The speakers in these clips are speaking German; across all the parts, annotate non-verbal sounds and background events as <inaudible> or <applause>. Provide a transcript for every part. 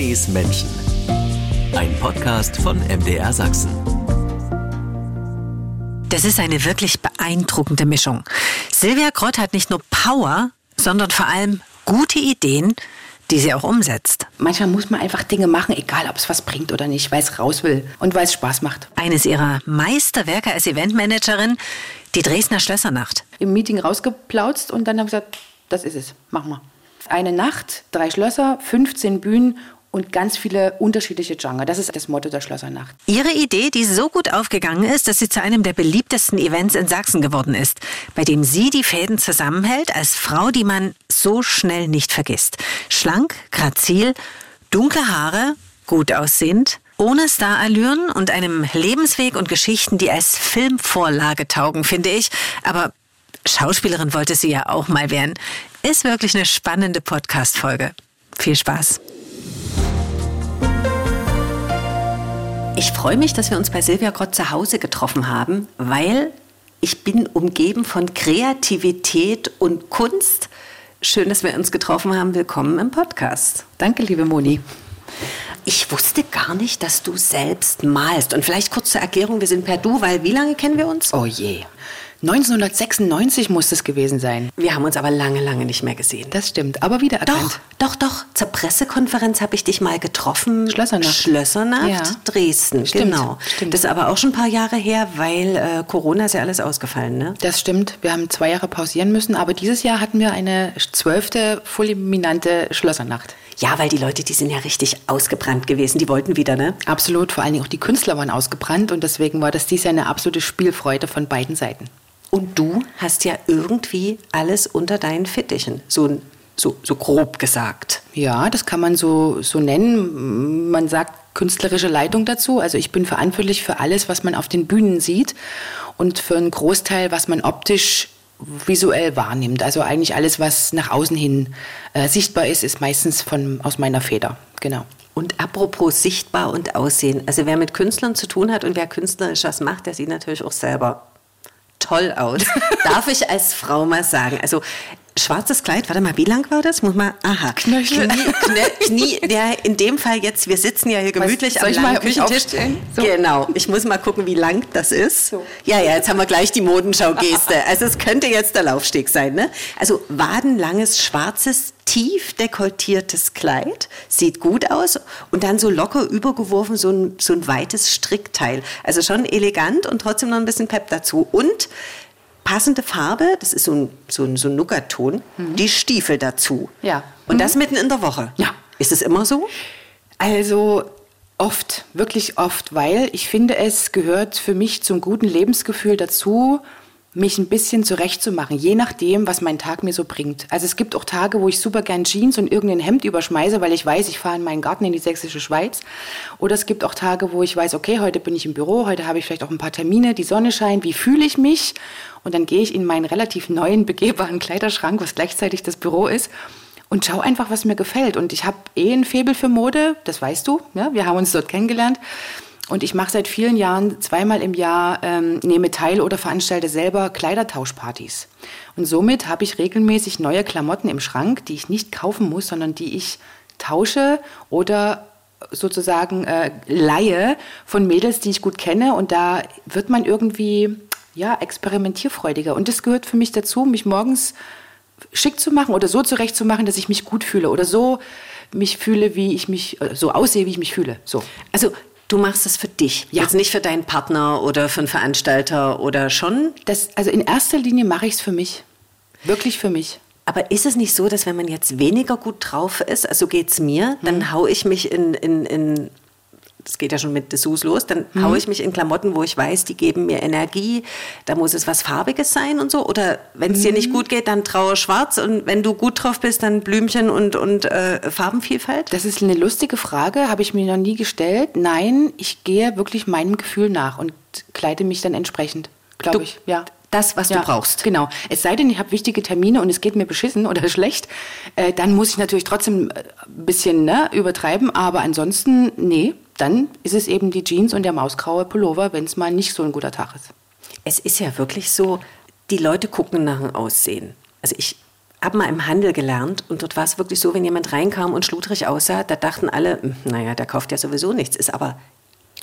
Monis Menschen. Ein Podcast von MDR Sachsen. Das ist eine wirklich beeindruckende Mischung. Silvia Grott hat nicht nur Power, sondern vor allem gute Ideen, die sie auch umsetzt. Manchmal muss man einfach Dinge machen, egal ob es was bringt oder nicht, weil es raus will und weil es Spaß macht. Eines ihrer Meisterwerke als Eventmanagerin, die Dresdner Schlössernacht. Im Meeting rausgeplautzt und dann haben wir gesagt, das ist es, machen wir. Eine Nacht, drei Schlösser, 15 Bühnen und ganz viele unterschiedliche Genre. Das ist das Motto der Schlössernacht. Ihre Idee, die so gut aufgegangen ist, dass sie zu einem der beliebtesten Events in Sachsen geworden ist, bei dem sie die Fäden zusammenhält als Frau, die man so schnell nicht vergisst. Schlank, grazil, dunkle Haare, gut aussehend, ohne Starallüren und einem Lebensweg und Geschichten, die als Filmvorlage taugen, finde ich. Aber Schauspielerin wollte sie ja auch mal werden. Ist wirklich eine spannende Podcast-Folge. Viel Spaß. Ich freue mich, dass wir uns bei Silvia Grott zu Hause getroffen haben, weil ich bin umgeben von Kreativität und Kunst. Schön, dass wir uns getroffen haben. Willkommen im Podcast. Danke, liebe Moni. Ich wusste gar nicht, dass du selbst malst. Und vielleicht kurz zur Erklärung, wir sind per Du, weil wie lange kennen wir uns? Oh je. 1996 muss es gewesen sein. Wir haben uns aber lange, lange nicht mehr gesehen. Das stimmt, aber wiedererkannt. Doch, doch, doch. Zur Pressekonferenz habe ich dich mal getroffen. Schlössernacht. Schlössernacht, Ja. Dresden, Stimmt, genau. stimmt. Das ist aber auch schon ein paar Jahre her, weil äh, Corona ist ja alles ausgefallen, ne? Das stimmt. Wir haben zwei Jahre pausieren müssen, aber dieses Jahr hatten wir eine zwölfte fulminante Schlössernacht. Ja, weil die Leute, die sind ja richtig ausgebrannt gewesen. Die wollten wieder, ne? Absolut, vor allen Dingen auch die Künstler waren ausgebrannt und deswegen war das dieses Jahr eine absolute Spielfreude von beiden Seiten. Und du hast ja irgendwie alles unter deinen Fittichen. So, so, so grob gesagt. Ja, das kann man so, so nennen. Man sagt künstlerische Leitung dazu. Also ich bin verantwortlich für alles, was man auf den Bühnen sieht und für einen Großteil, was man optisch visuell wahrnimmt. Also eigentlich alles, was nach außen hin äh, sichtbar ist, ist meistens von, aus meiner Feder. Genau. Und apropos sichtbar und aussehen. Also wer mit Künstlern zu tun hat und wer künstlerisch was macht, der sieht natürlich auch selber toll aus. Darf ich als Frau mal sagen. Also schwarzes Kleid, warte mal, wie lang war das? Muss mal, aha. Knöchel. Knie, Knie, Knie, der in dem Fall jetzt, wir sitzen ja hier gemütlich soll am ich langen Küchentisch. So. Genau, ich muss mal gucken, wie lang das ist. Ja, ja, jetzt haben wir gleich die Modenschau-Geste. Also es könnte jetzt der Laufsteg sein, ne? Also wadenlanges, schwarzes, tief dekoltiertes Kleid, sieht gut aus und dann so locker übergeworfen so ein, so ein weites Strickteil. Also schon elegant und trotzdem noch ein bisschen Pep dazu. Und passende Farbe, das ist so ein, so ein, so ein Nougat-Ton, die Stiefel dazu. Mhm. Ja. Und Mhm. das mitten in der Woche. Ja. Ist es immer so? Also oft, wirklich oft, weil ich finde, es gehört für mich zum guten Lebensgefühl dazu, mich ein bisschen zurechtzumachen, je nachdem, was mein Tag mir so bringt. Also es gibt auch Tage, wo ich super gern Jeans und irgendein Hemd überschmeiße, weil ich weiß, ich fahre in meinen Garten in die sächsische Schweiz. Oder es gibt auch Tage, wo ich weiß, okay, heute bin ich im Büro, heute habe ich vielleicht auch ein paar Termine, die Sonne scheint, wie fühle ich mich? Und dann gehe ich in meinen relativ neuen, begehbaren Kleiderschrank, was gleichzeitig das Büro ist, und schau einfach, was mir gefällt. Und ich habe eh ein Faible für Mode, das weißt du. Ja? Wir haben uns dort kennengelernt. Und ich mache seit vielen Jahren zweimal im Jahr, ähm, nehme teil oder veranstalte selber Kleidertauschpartys. Und somit habe ich regelmäßig neue Klamotten im Schrank, die ich nicht kaufen muss, sondern die ich tausche oder sozusagen äh, leihe von Mädels, die ich gut kenne. Und da wird man irgendwie ja, experimentierfreudiger. Und das gehört für mich dazu, mich morgens schick zu machen oder so zurechtzumachen, dass ich mich gut fühle oder so mich fühle, wie ich mich, äh, so aussehe, wie ich mich fühle. So. Also du machst es für dich, Ja. jetzt nicht für deinen Partner oder für einen Veranstalter oder schon. Das, also in erster Linie mache ich es für mich. Wirklich für mich. Aber ist es nicht so, dass wenn man jetzt weniger gut drauf ist, also geht's mir, dann hau ich mich in, in, in das geht ja schon mit Dessous los, dann hau ich mich in Klamotten, wo ich weiß, die geben mir Energie, da muss es was Farbiges sein und so. Oder wenn es dir nicht gut geht, dann traue schwarz und wenn du gut drauf bist, dann Blümchen und, und äh, Farbenvielfalt. Das ist eine lustige Frage, habe ich mir noch nie gestellt. Nein, ich gehe wirklich meinem Gefühl nach und kleide mich dann entsprechend, glaube ich. Ja. das, was du brauchst. Genau. Es sei denn, ich habe wichtige Termine und es geht mir beschissen oder <laughs> schlecht, äh, dann muss ich natürlich trotzdem äh, ein bisschen ne, übertreiben. Aber ansonsten, nee, dann ist es eben die Jeans und der mausgraue Pullover, wenn es mal nicht so ein guter Tag ist. Es ist ja wirklich so, die Leute gucken nach dem Aussehen. Also ich habe mal im Handel gelernt und dort war es wirklich so, wenn jemand reinkam und schludrig aussah, da dachten alle, hm, naja, der kauft ja sowieso nichts. Ist aber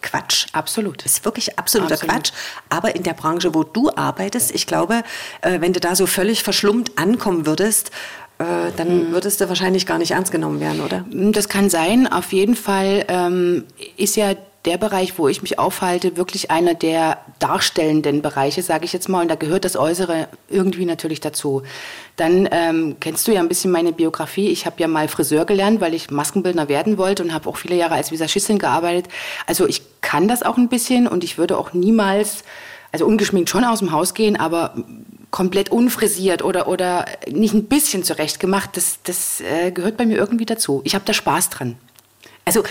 Quatsch. Absolut. Ist wirklich absoluter Absolut. Quatsch. Aber in der Branche, wo du arbeitest, ich glaube, äh, wenn du da so völlig verschlummt ankommen würdest, äh, dann würdest du wahrscheinlich gar nicht ernst genommen werden, oder? Das kann sein. Auf jeden Fall ähm, ist ja der Bereich, wo ich mich aufhalte, wirklich einer der darstellenden Bereiche, sage ich jetzt mal. Und da gehört das Äußere irgendwie natürlich dazu. Dann ähm, kennst du ja ein bisschen meine Biografie. Ich habe ja mal Friseur gelernt, weil ich Maskenbildner werden wollte und habe auch viele Jahre als Visagistin gearbeitet. Also ich kann das auch ein bisschen und ich würde auch niemals, also ungeschminkt schon aus dem Haus gehen, aber komplett unfrisiert oder, oder nicht ein bisschen zurechtgemacht, das, das äh, gehört bei mir irgendwie dazu. Ich habe da Spaß dran. Also,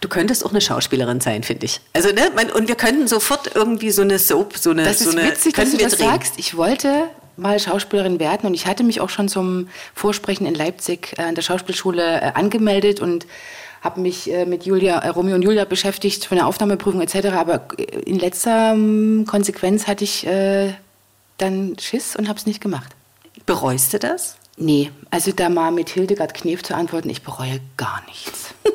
du könntest auch eine Schauspielerin sein, finde ich. Also, ne? man- Und wir könnten sofort irgendwie so eine Soap, so eine. Das so ist eine, witzig, dass du das drehen. sagst. Ich wollte mal Schauspielerin werden und ich hatte mich auch schon zum Vorsprechen in Leipzig äh, an der Schauspielschule äh, angemeldet und habe mich äh, mit Julia, äh, Romeo und Julia beschäftigt für eine Aufnahmeprüfung etc. Aber äh, in letzter ähm, Konsequenz hatte ich äh, dann Schiss und habe es nicht gemacht. Bereust du das? Nee, also da mal mit Hildegard Knef zu antworten, ich bereue gar nichts. <laughs>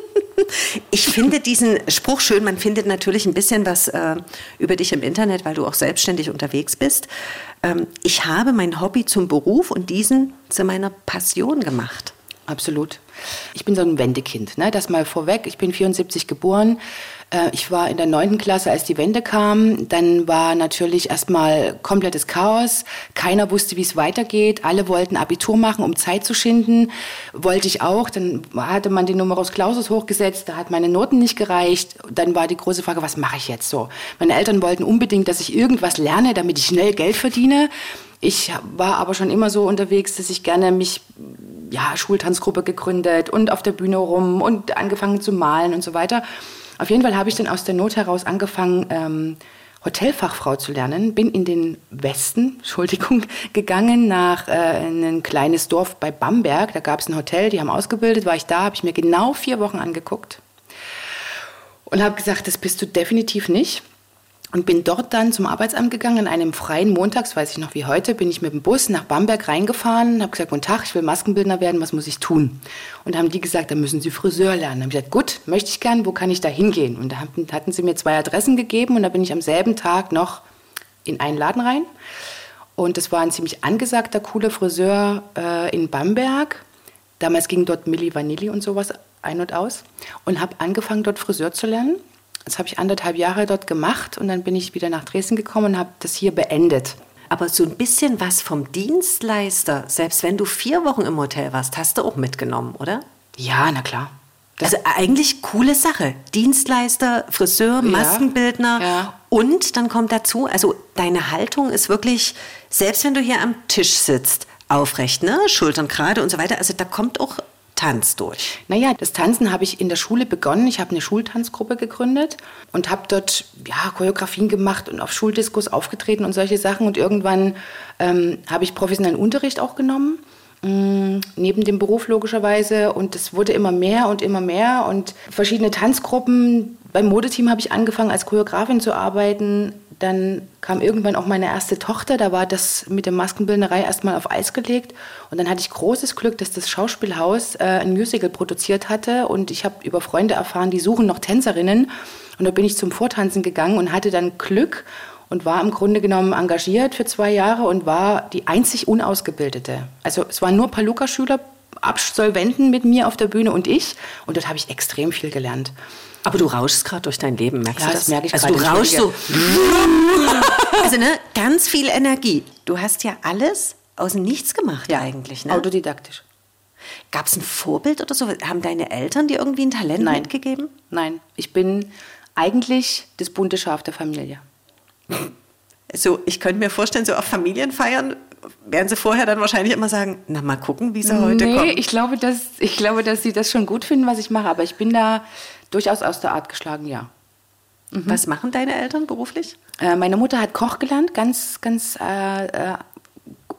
Ich finde diesen Spruch schön. Man findet natürlich ein bisschen was äh, über dich im Internet, weil du auch selbstständig unterwegs bist. Ähm, ich habe mein Hobby zum Beruf und diesen zu meiner Passion gemacht. Absolut. Ich bin so ein Wendekind. Ne? Das mal vorweg. Ich bin 74 geboren. Äh, Ich war in der neunten Klasse, als die Wende kam. Dann war natürlich erstmal komplettes Chaos. Keiner wusste, wie es weitergeht. Alle wollten Abitur machen, um Zeit zu schinden. Wollte ich auch. Dann hatte man den Numerus Clausus hochgesetzt. Da hat meine Noten nicht gereicht. Dann war die große Frage, was mache ich jetzt so? Meine Eltern wollten unbedingt, dass ich irgendwas lerne, damit ich schnell Geld verdiene. Ich war aber schon immer so unterwegs, dass ich gerne mich ja, Schultanzgruppe gegründet und auf der Bühne rum und angefangen zu malen und so weiter. Auf jeden Fall habe ich dann aus der Not heraus angefangen, ähm, Hotelfachfrau zu lernen. Bin in den Westen, <laughs> Entschuldigung, gegangen nach äh, in ein kleines Dorf bei Bamberg. Da gab es ein Hotel, die haben ausgebildet, war ich da, habe ich mir genau vier Wochen angeguckt und habe gesagt, das bist du definitiv nicht. Und bin dort dann zum Arbeitsamt gegangen. An einem freien Montags, weiß ich noch wie heute, bin ich mit dem Bus nach Bamberg reingefahren, habe gesagt, guten Tag, ich will Maskenbildner werden, was muss ich tun? Und haben die gesagt, da müssen Sie Friseur lernen. Dann habe ich gesagt, gut, möchte ich gern, wo kann ich da hingehen? Und da hatten- hatten sie mir zwei Adressen gegeben und da bin ich am selben Tag noch in einen Laden rein. Und das war ein ziemlich angesagter, cooler Friseur äh, in Bamberg. Damals ging dort Milli Vanilli und sowas ein und aus. Und habe angefangen, dort Friseur zu lernen. Das habe ich anderthalb Jahre dort gemacht und dann bin ich wieder nach Dresden gekommen und habe das hier beendet. Aber so ein bisschen was vom Dienstleister, selbst wenn du vier Wochen im Hotel warst, hast du auch mitgenommen, oder? Ja, na klar. Also eigentlich coole Sache. Dienstleister, Friseur, Maskenbildner. Ja. Und dann kommt dazu, also deine Haltung ist wirklich, selbst wenn du hier am Tisch sitzt, aufrecht, ne? Schultern gerade und so weiter. Also da kommt auch Tanz durch. Naja, das Tanzen habe ich in der Schule begonnen. Ich habe eine Schultanzgruppe gegründet und habe dort ja, Choreografien gemacht und auf Schuldiskos aufgetreten und solche Sachen. Und irgendwann ähm, habe ich professionellen Unterricht auch genommen, mh, neben dem Beruf logischerweise. Und es wurde immer mehr und immer mehr und verschiedene Tanzgruppen. Beim Modeteam habe ich angefangen, als Choreografin zu arbeiten. Dann kam irgendwann auch meine erste Tochter, da war das mit der Maskenbildnerei erstmal auf Eis gelegt. Und dann hatte ich großes Glück, dass das Schauspielhaus äh, ein Musical produziert hatte. Und ich habe über Freunde erfahren, die suchen noch Tänzerinnen. Und da bin ich zum Vortanzen gegangen und hatte dann Glück und war im Grunde genommen engagiert für zwei Jahre und war die einzig Unausgebildete. Also es waren nur Paluca-Schüler, Absolventen mit mir auf der Bühne und ich. Und dort habe ich extrem viel gelernt. Aber du rauschst gerade durch dein Leben, merkst Ja, du das das? merke ich Also gerade, du rauschst so. also ne, ganz viel Energie. Du hast ja alles aus dem Nichts gemacht eigentlich. Ne? Autodidaktisch. Gab es ein Vorbild oder so? Haben deine Eltern dir irgendwie ein Talent Nein. mitgegeben? Nein, ich bin eigentlich das bunte Schaf der Familie. So, ich könnte mir vorstellen, so auf Familienfeiern werden sie vorher dann wahrscheinlich immer sagen, na mal gucken, wie sie heute nee, kommen. ich glaube, dass, ich glaube, dass sie das schon gut finden, was ich mache. Aber ich bin da durchaus aus der Art geschlagen, ja. Was machen deine Eltern beruflich? Äh, meine Mutter hat Koch gelernt, ganz, ganz äh, äh,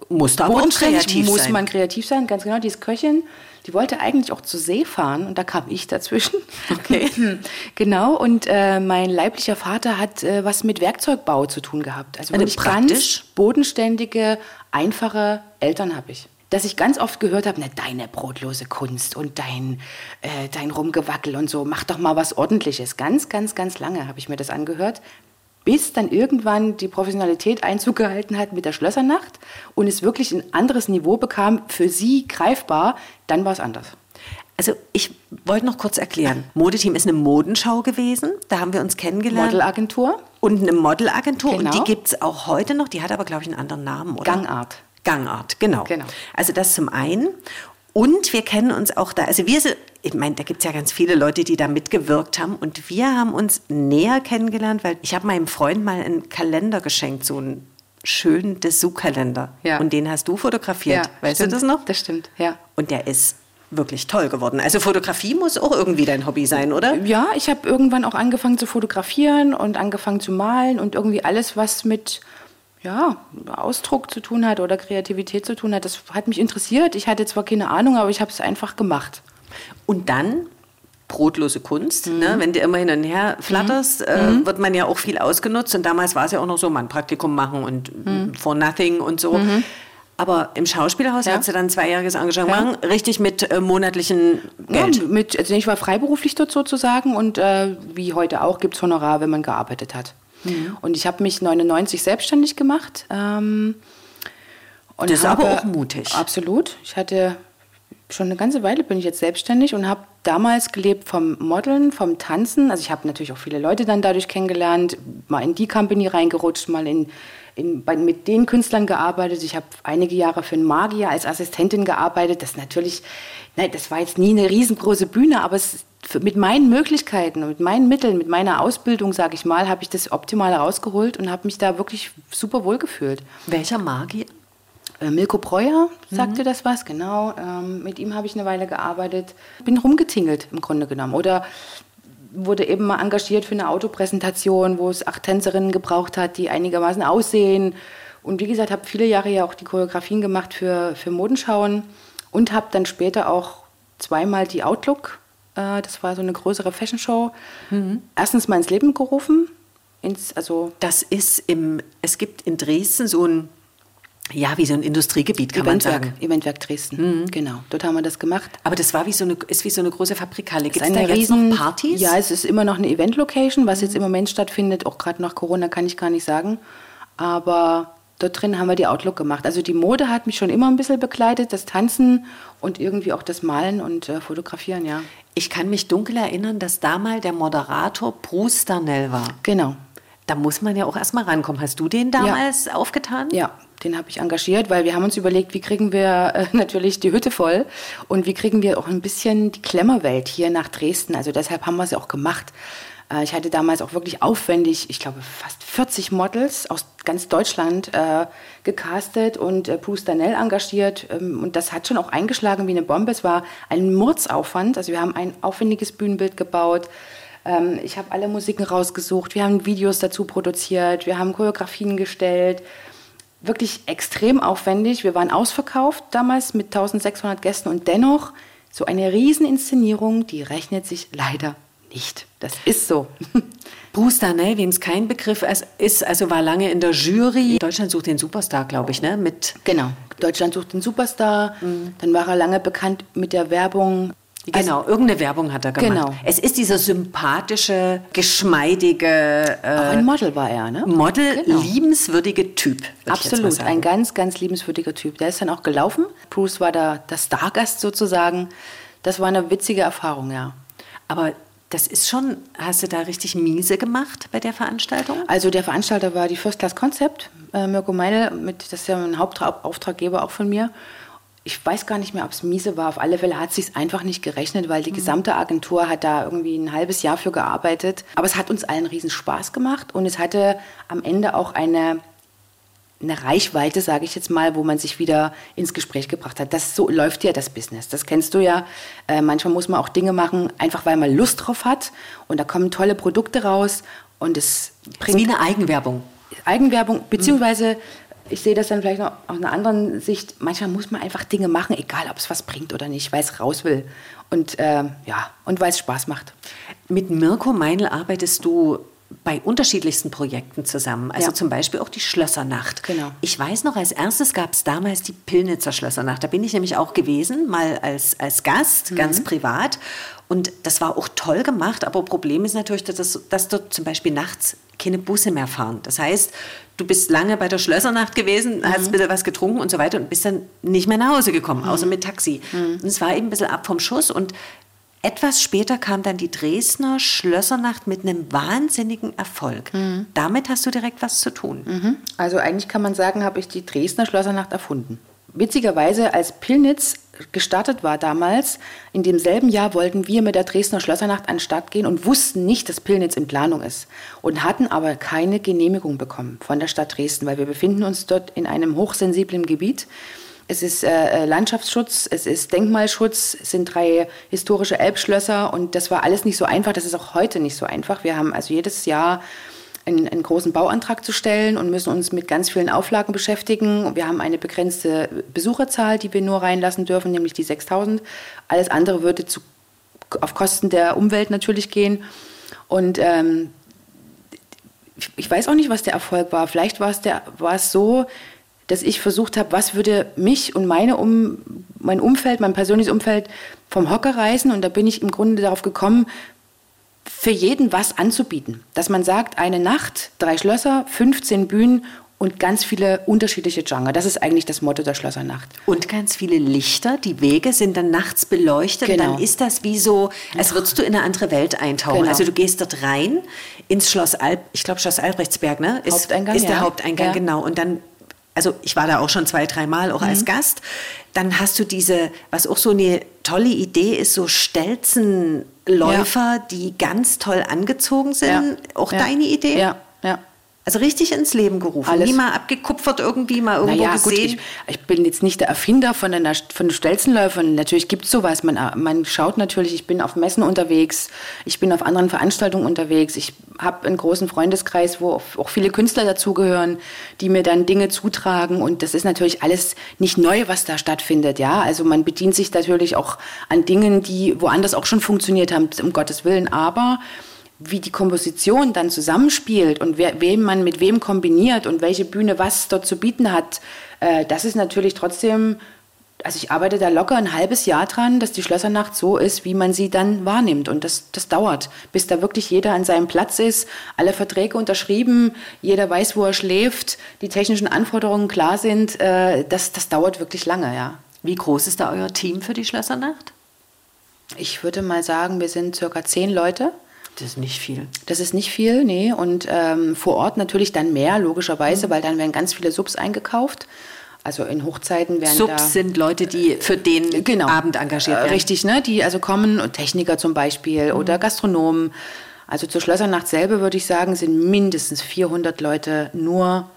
Musste aber auch bodenständig, kreativ muss sein. man kreativ sein, ganz genau. Die ist Köchin, die wollte eigentlich auch zur See fahren und da kam ich dazwischen. <laughs> Okay. <laughs> genau, und äh, mein leiblicher Vater hat äh, was mit Werkzeugbau zu tun gehabt. Also Also praktisch? ganz bodenständige, einfache Eltern habe ich. dass ich ganz oft gehört habe, na, deine brotlose Kunst und dein, äh, dein Rumgewackel und so, mach doch mal was Ordentliches. Ganz, ganz, ganz lange habe ich mir das angehört, bis dann irgendwann die Professionalität Einzug gehalten hat mit der Schlössernacht und es wirklich ein anderes Niveau bekam, für sie greifbar, dann war es anders. Also ich wollte noch kurz erklären. Modeteam ist eine Modenschau gewesen. Da haben wir uns kennengelernt. Modelagentur. Und eine Modelagentur. Genau. Und die gibt es auch heute noch. Die hat aber, glaube ich, einen anderen Namen, oder? Gangart. Gangart, genau. Genau. Also das zum einen. Und wir kennen uns auch da, also wir sind, ich meine, da gibt es ja ganz viele Leute, die da mitgewirkt haben. Und wir haben uns näher kennengelernt, weil ich habe meinem Freund mal einen Kalender geschenkt, so einen schönen Dessous-Kalender. Ja. Und den hast du fotografiert. weißt stimmt. du das noch? Das stimmt, ja. Und der ist wirklich toll geworden. Also Fotografie muss auch irgendwie dein Hobby sein, oder? Ja, ich habe irgendwann auch angefangen zu fotografieren und angefangen zu malen und irgendwie alles, was mit ja, Ausdruck zu tun hat oder Kreativität zu tun hat, das hat mich interessiert. Ich hatte zwar keine Ahnung, aber ich habe es einfach gemacht. Und dann brotlose Kunst. Ne? Wenn du immer hin und her flatterst, äh, wird man ja auch viel ausgenutzt. Und damals war es ja auch noch so, man Praktikum machen und for nothing und so. Aber im Schauspielhaus Ja. hast du dann zweijähriges Engagement, Ja. richtig mit äh, monatlichen Geld. Ja, mit, also ich war freiberuflich dort sozusagen und äh, wie heute auch gibt es Honorar, wenn man gearbeitet hat. Und ich habe mich 99 selbstständig gemacht. Ähm, Das ist aber auch mutig. Absolut. Ich hatte schon eine ganze Weile bin ich jetzt selbstständig und habe damals gelebt vom Modeln, vom Tanzen. Also ich habe natürlich auch viele Leute dann dadurch kennengelernt, mal in die Company reingerutscht, mal in, in, bei, mit den Künstlern gearbeitet. Ich habe einige Jahre für einen Magier als Assistentin gearbeitet. Das natürlich, nein, das war jetzt nie eine riesengroße Bühne, aber es, mit meinen Möglichkeiten mit meinen Mitteln, mit meiner Ausbildung, sage ich mal, habe ich das optimal rausgeholt und habe mich da wirklich super wohl gefühlt. Welcher Magier? Äh, Milko Breuer sagte das was, genau. Ähm, mit ihm habe ich eine Weile gearbeitet. Bin rumgetingelt im Grunde genommen. Oder wurde eben mal engagiert für eine Autopräsentation, wo es acht Tänzerinnen gebraucht hat, die einigermaßen aussehen. Und wie gesagt, habe viele Jahre ja auch die Choreografien gemacht für, für Modenschauen und habe dann später auch zweimal die Outlook, äh, das war so eine größere Fashion Show, erstens mal ins Leben gerufen. Ins, also Das ist im, es gibt in Dresden so ein, ja, wie so ein Industriegebiet, kann man Eventwerk, sagen. Eventwerk Dresden. Genau, dort haben wir das gemacht. Aber das war wie so eine, ist wie so eine große Fabrikhalle. Gibt es da eine jetzt riesen, noch Partys? Ja, es ist immer noch eine Event-Location, was jetzt im Moment stattfindet. Auch gerade nach Corona kann ich gar nicht sagen. Aber dort drin haben wir die Outlook gemacht. Also die Mode hat mich schon immer ein bisschen begleitet, das Tanzen und irgendwie auch das Malen und äh, Fotografieren, ja. Ich kann mich dunkel erinnern, dass da mal der Moderator Bruce Darnell war. Genau. Da muss man ja auch erstmal rankommen. Hast du den damals aufgetan? Ja, den habe ich engagiert, weil wir haben uns überlegt, wie kriegen wir äh, <laughs> natürlich die Hütte voll und wie kriegen wir auch ein bisschen die Klemmerwelt hier nach Dresden. Also deshalb haben wir es auch gemacht. Äh, ich hatte damals auch wirklich aufwendig, ich glaube fast 40 Models aus ganz Deutschland äh, gecastet und äh, Bruce Danell engagiert. Ähm, und das hat schon auch eingeschlagen wie eine Bombe. Es war ein Mordsaufwand. Also wir haben ein aufwendiges Bühnenbild gebaut. Ähm, ich habe alle Musiken rausgesucht. Wir haben Videos dazu produziert. Wir haben Choreografien gestellt wirklich extrem aufwendig. Wir waren ausverkauft damals mit 1600 Gästen und dennoch so eine Rieseninszenierung, die rechnet sich leider nicht. Das ist so. Bruce Darnell, wem es kein Begriff ist, also war lange in der Jury. Deutschland sucht den Superstar, glaube ich, ne? Mit Genau. Deutschland sucht den Superstar. Dann war er lange bekannt mit der Werbung. Genau, irgendeine Werbung hat er gemacht. Genau. Es ist dieser sympathische, geschmeidige Auch äh, ein Model war er, ne? Model, Genau. liebenswürdige Typ. Absolut, ein ganz, ganz liebenswürdiger Typ. Der ist dann auch gelaufen. Bruce war da der Stargast sozusagen. Das war eine witzige Erfahrung, ja. Aber das ist schon, hast du da richtig miese gemacht bei der Veranstaltung? Also der Veranstalter war die First Class Concept, äh, Mirko Meidel, mit, das ist ja ein Hauptauftraggeber auch von mir. Ich weiß gar nicht mehr, ob es miese war. Auf alle Fälle hat es sich einfach nicht gerechnet, weil die gesamte Agentur hat da irgendwie ein halbes Jahr für gearbeitet. Aber es hat uns allen riesen Spaß gemacht und es hatte am Ende auch eine, eine Reichweite, sage ich jetzt mal, wo man sich wieder ins Gespräch gebracht hat. Das so läuft ja das Business. Das kennst du ja. Äh, manchmal muss man auch Dinge machen, einfach weil man Lust drauf hat und da kommen tolle Produkte raus und es Das ist bringt wie eine Eigenwerbung. Eigenwerbung, beziehungsweise ich sehe das dann vielleicht noch aus einer anderen Sicht. Manchmal muss man einfach Dinge machen, egal ob es was bringt oder nicht, weil es raus will. Und ähm, ja, und weil es Spaß macht. Mit Mirko Meinl arbeitest du bei unterschiedlichsten Projekten zusammen. Also Ja. zum Beispiel auch die Schlössernacht. Genau. Ich weiß noch, als erstes gab es damals die Pillnitzer Schlössernacht. Da bin ich nämlich auch gewesen, mal als, als Gast, Mhm. ganz privat. Und das war auch toll gemacht. Aber Problem ist natürlich, dass, das, dass dort zum Beispiel nachts keine Busse mehr fahren. Das heißt, du bist lange bei der Schlössernacht gewesen, hast ein bisschen was getrunken und so weiter und bist dann nicht mehr nach Hause gekommen, außer mit Taxi. Und es war eben ein bisschen ab vom Schuss und etwas später kam dann die Dresdner Schlössernacht mit einem wahnsinnigen Erfolg. Damit hast du direkt was zu tun. Also eigentlich kann man sagen, habe ich die Dresdner Schlossernacht erfunden. Witzigerweise, als Pillnitz gestartet war damals, in demselben Jahr wollten wir mit der Dresdner Schlossernacht an den Start gehen und wussten nicht, dass Pillnitz in Planung ist. Und hatten aber keine Genehmigung bekommen von der Stadt Dresden, weil wir befinden uns dort in einem hochsensiblen Gebiet. Es ist äh, Landschaftsschutz, es ist Denkmalschutz, es sind drei historische Elbschlösser und das war alles nicht so einfach. Das ist auch heute nicht so einfach. Wir haben also jedes Jahr einen, einen großen Bauantrag zu stellen und müssen uns mit ganz vielen Auflagen beschäftigen. Wir haben eine begrenzte Besucherzahl, die wir nur reinlassen dürfen, nämlich die 6000. Alles andere würde zu, auf Kosten der Umwelt natürlich gehen. Und ähm, ich weiß auch nicht, was der Erfolg war. Vielleicht war es, war es so, dass ich versucht habe, was würde mich und meine um, mein Umfeld, mein persönliches Umfeld vom Hocker reißen. Und da bin ich im Grunde darauf gekommen, für jeden was anzubieten. Dass man sagt, eine Nacht, drei Schlösser, 15 Bühnen und ganz viele unterschiedliche Genre. Das ist eigentlich das Motto der Schlossernacht. Und ganz viele Lichter. Die Wege sind dann nachts beleuchtet. Genau. Dann ist das wie so, als würdest du in eine andere Welt eintauchen. Genau. Also du gehst dort rein ins Schloss Alb, ich glaube Schloss Albrechtsberg, ne? Ist, Haupteingang, ist der ja. Haupteingang, Ja. genau. Und dann, also ich war da auch schon zwei, dreimal auch Mhm. als Gast. Dann hast du diese, was auch so eine tolle Idee ist, so Stelzenläufer, die ganz toll angezogen sind. Auch ja. deine Idee? Ja, ja. Also richtig ins Leben gerufen. Alles. Nie mal abgekupfert irgendwie, mal irgendwo Naja, gut, gesehen. ich, ich bin jetzt nicht der Erfinder von, einer, von Stelzenläufern. Natürlich gibt es sowas. Man, man schaut natürlich, ich bin auf Messen unterwegs, ich bin auf anderen Veranstaltungen unterwegs. Ich habe einen großen Freundeskreis, wo auch viele Künstler dazugehören, die mir dann Dinge zutragen. Und das ist natürlich alles nicht neu, was da stattfindet. Ja? Also man bedient sich natürlich auch an Dingen, die woanders auch schon funktioniert haben, um Gottes Willen. Aber wie die Komposition dann zusammenspielt und wer, wem man mit wem kombiniert und welche Bühne was dort zu bieten hat, äh, das ist natürlich trotzdem, also ich arbeite da locker ein halbes Jahr dran, dass die Schlössernacht so ist, wie man sie dann wahrnimmt. Und das, das dauert, bis da wirklich jeder an seinem Platz ist, alle Verträge unterschrieben, jeder weiß, wo er schläft, die technischen Anforderungen klar sind. Äh, das, das dauert wirklich lange, ja. Wie groß ist da euer Team für die Schlössernacht? Ich würde mal sagen, wir sind circa zehn Leute. Das ist nicht viel. Das ist nicht viel, nee. Und ähm, vor Ort natürlich dann mehr, Mhm. logischerweise, weil dann werden ganz viele Subs eingekauft. Also in Hochzeiten werden da... Subs sind Leute, die für den genau. Abend engagiert Äh, werden. Richtig, ne? Die also kommen, und Techniker zum Beispiel Mhm. oder Gastronomen. Also zur Schlössernacht selber würde ich sagen, sind mindestens 400 Leute nur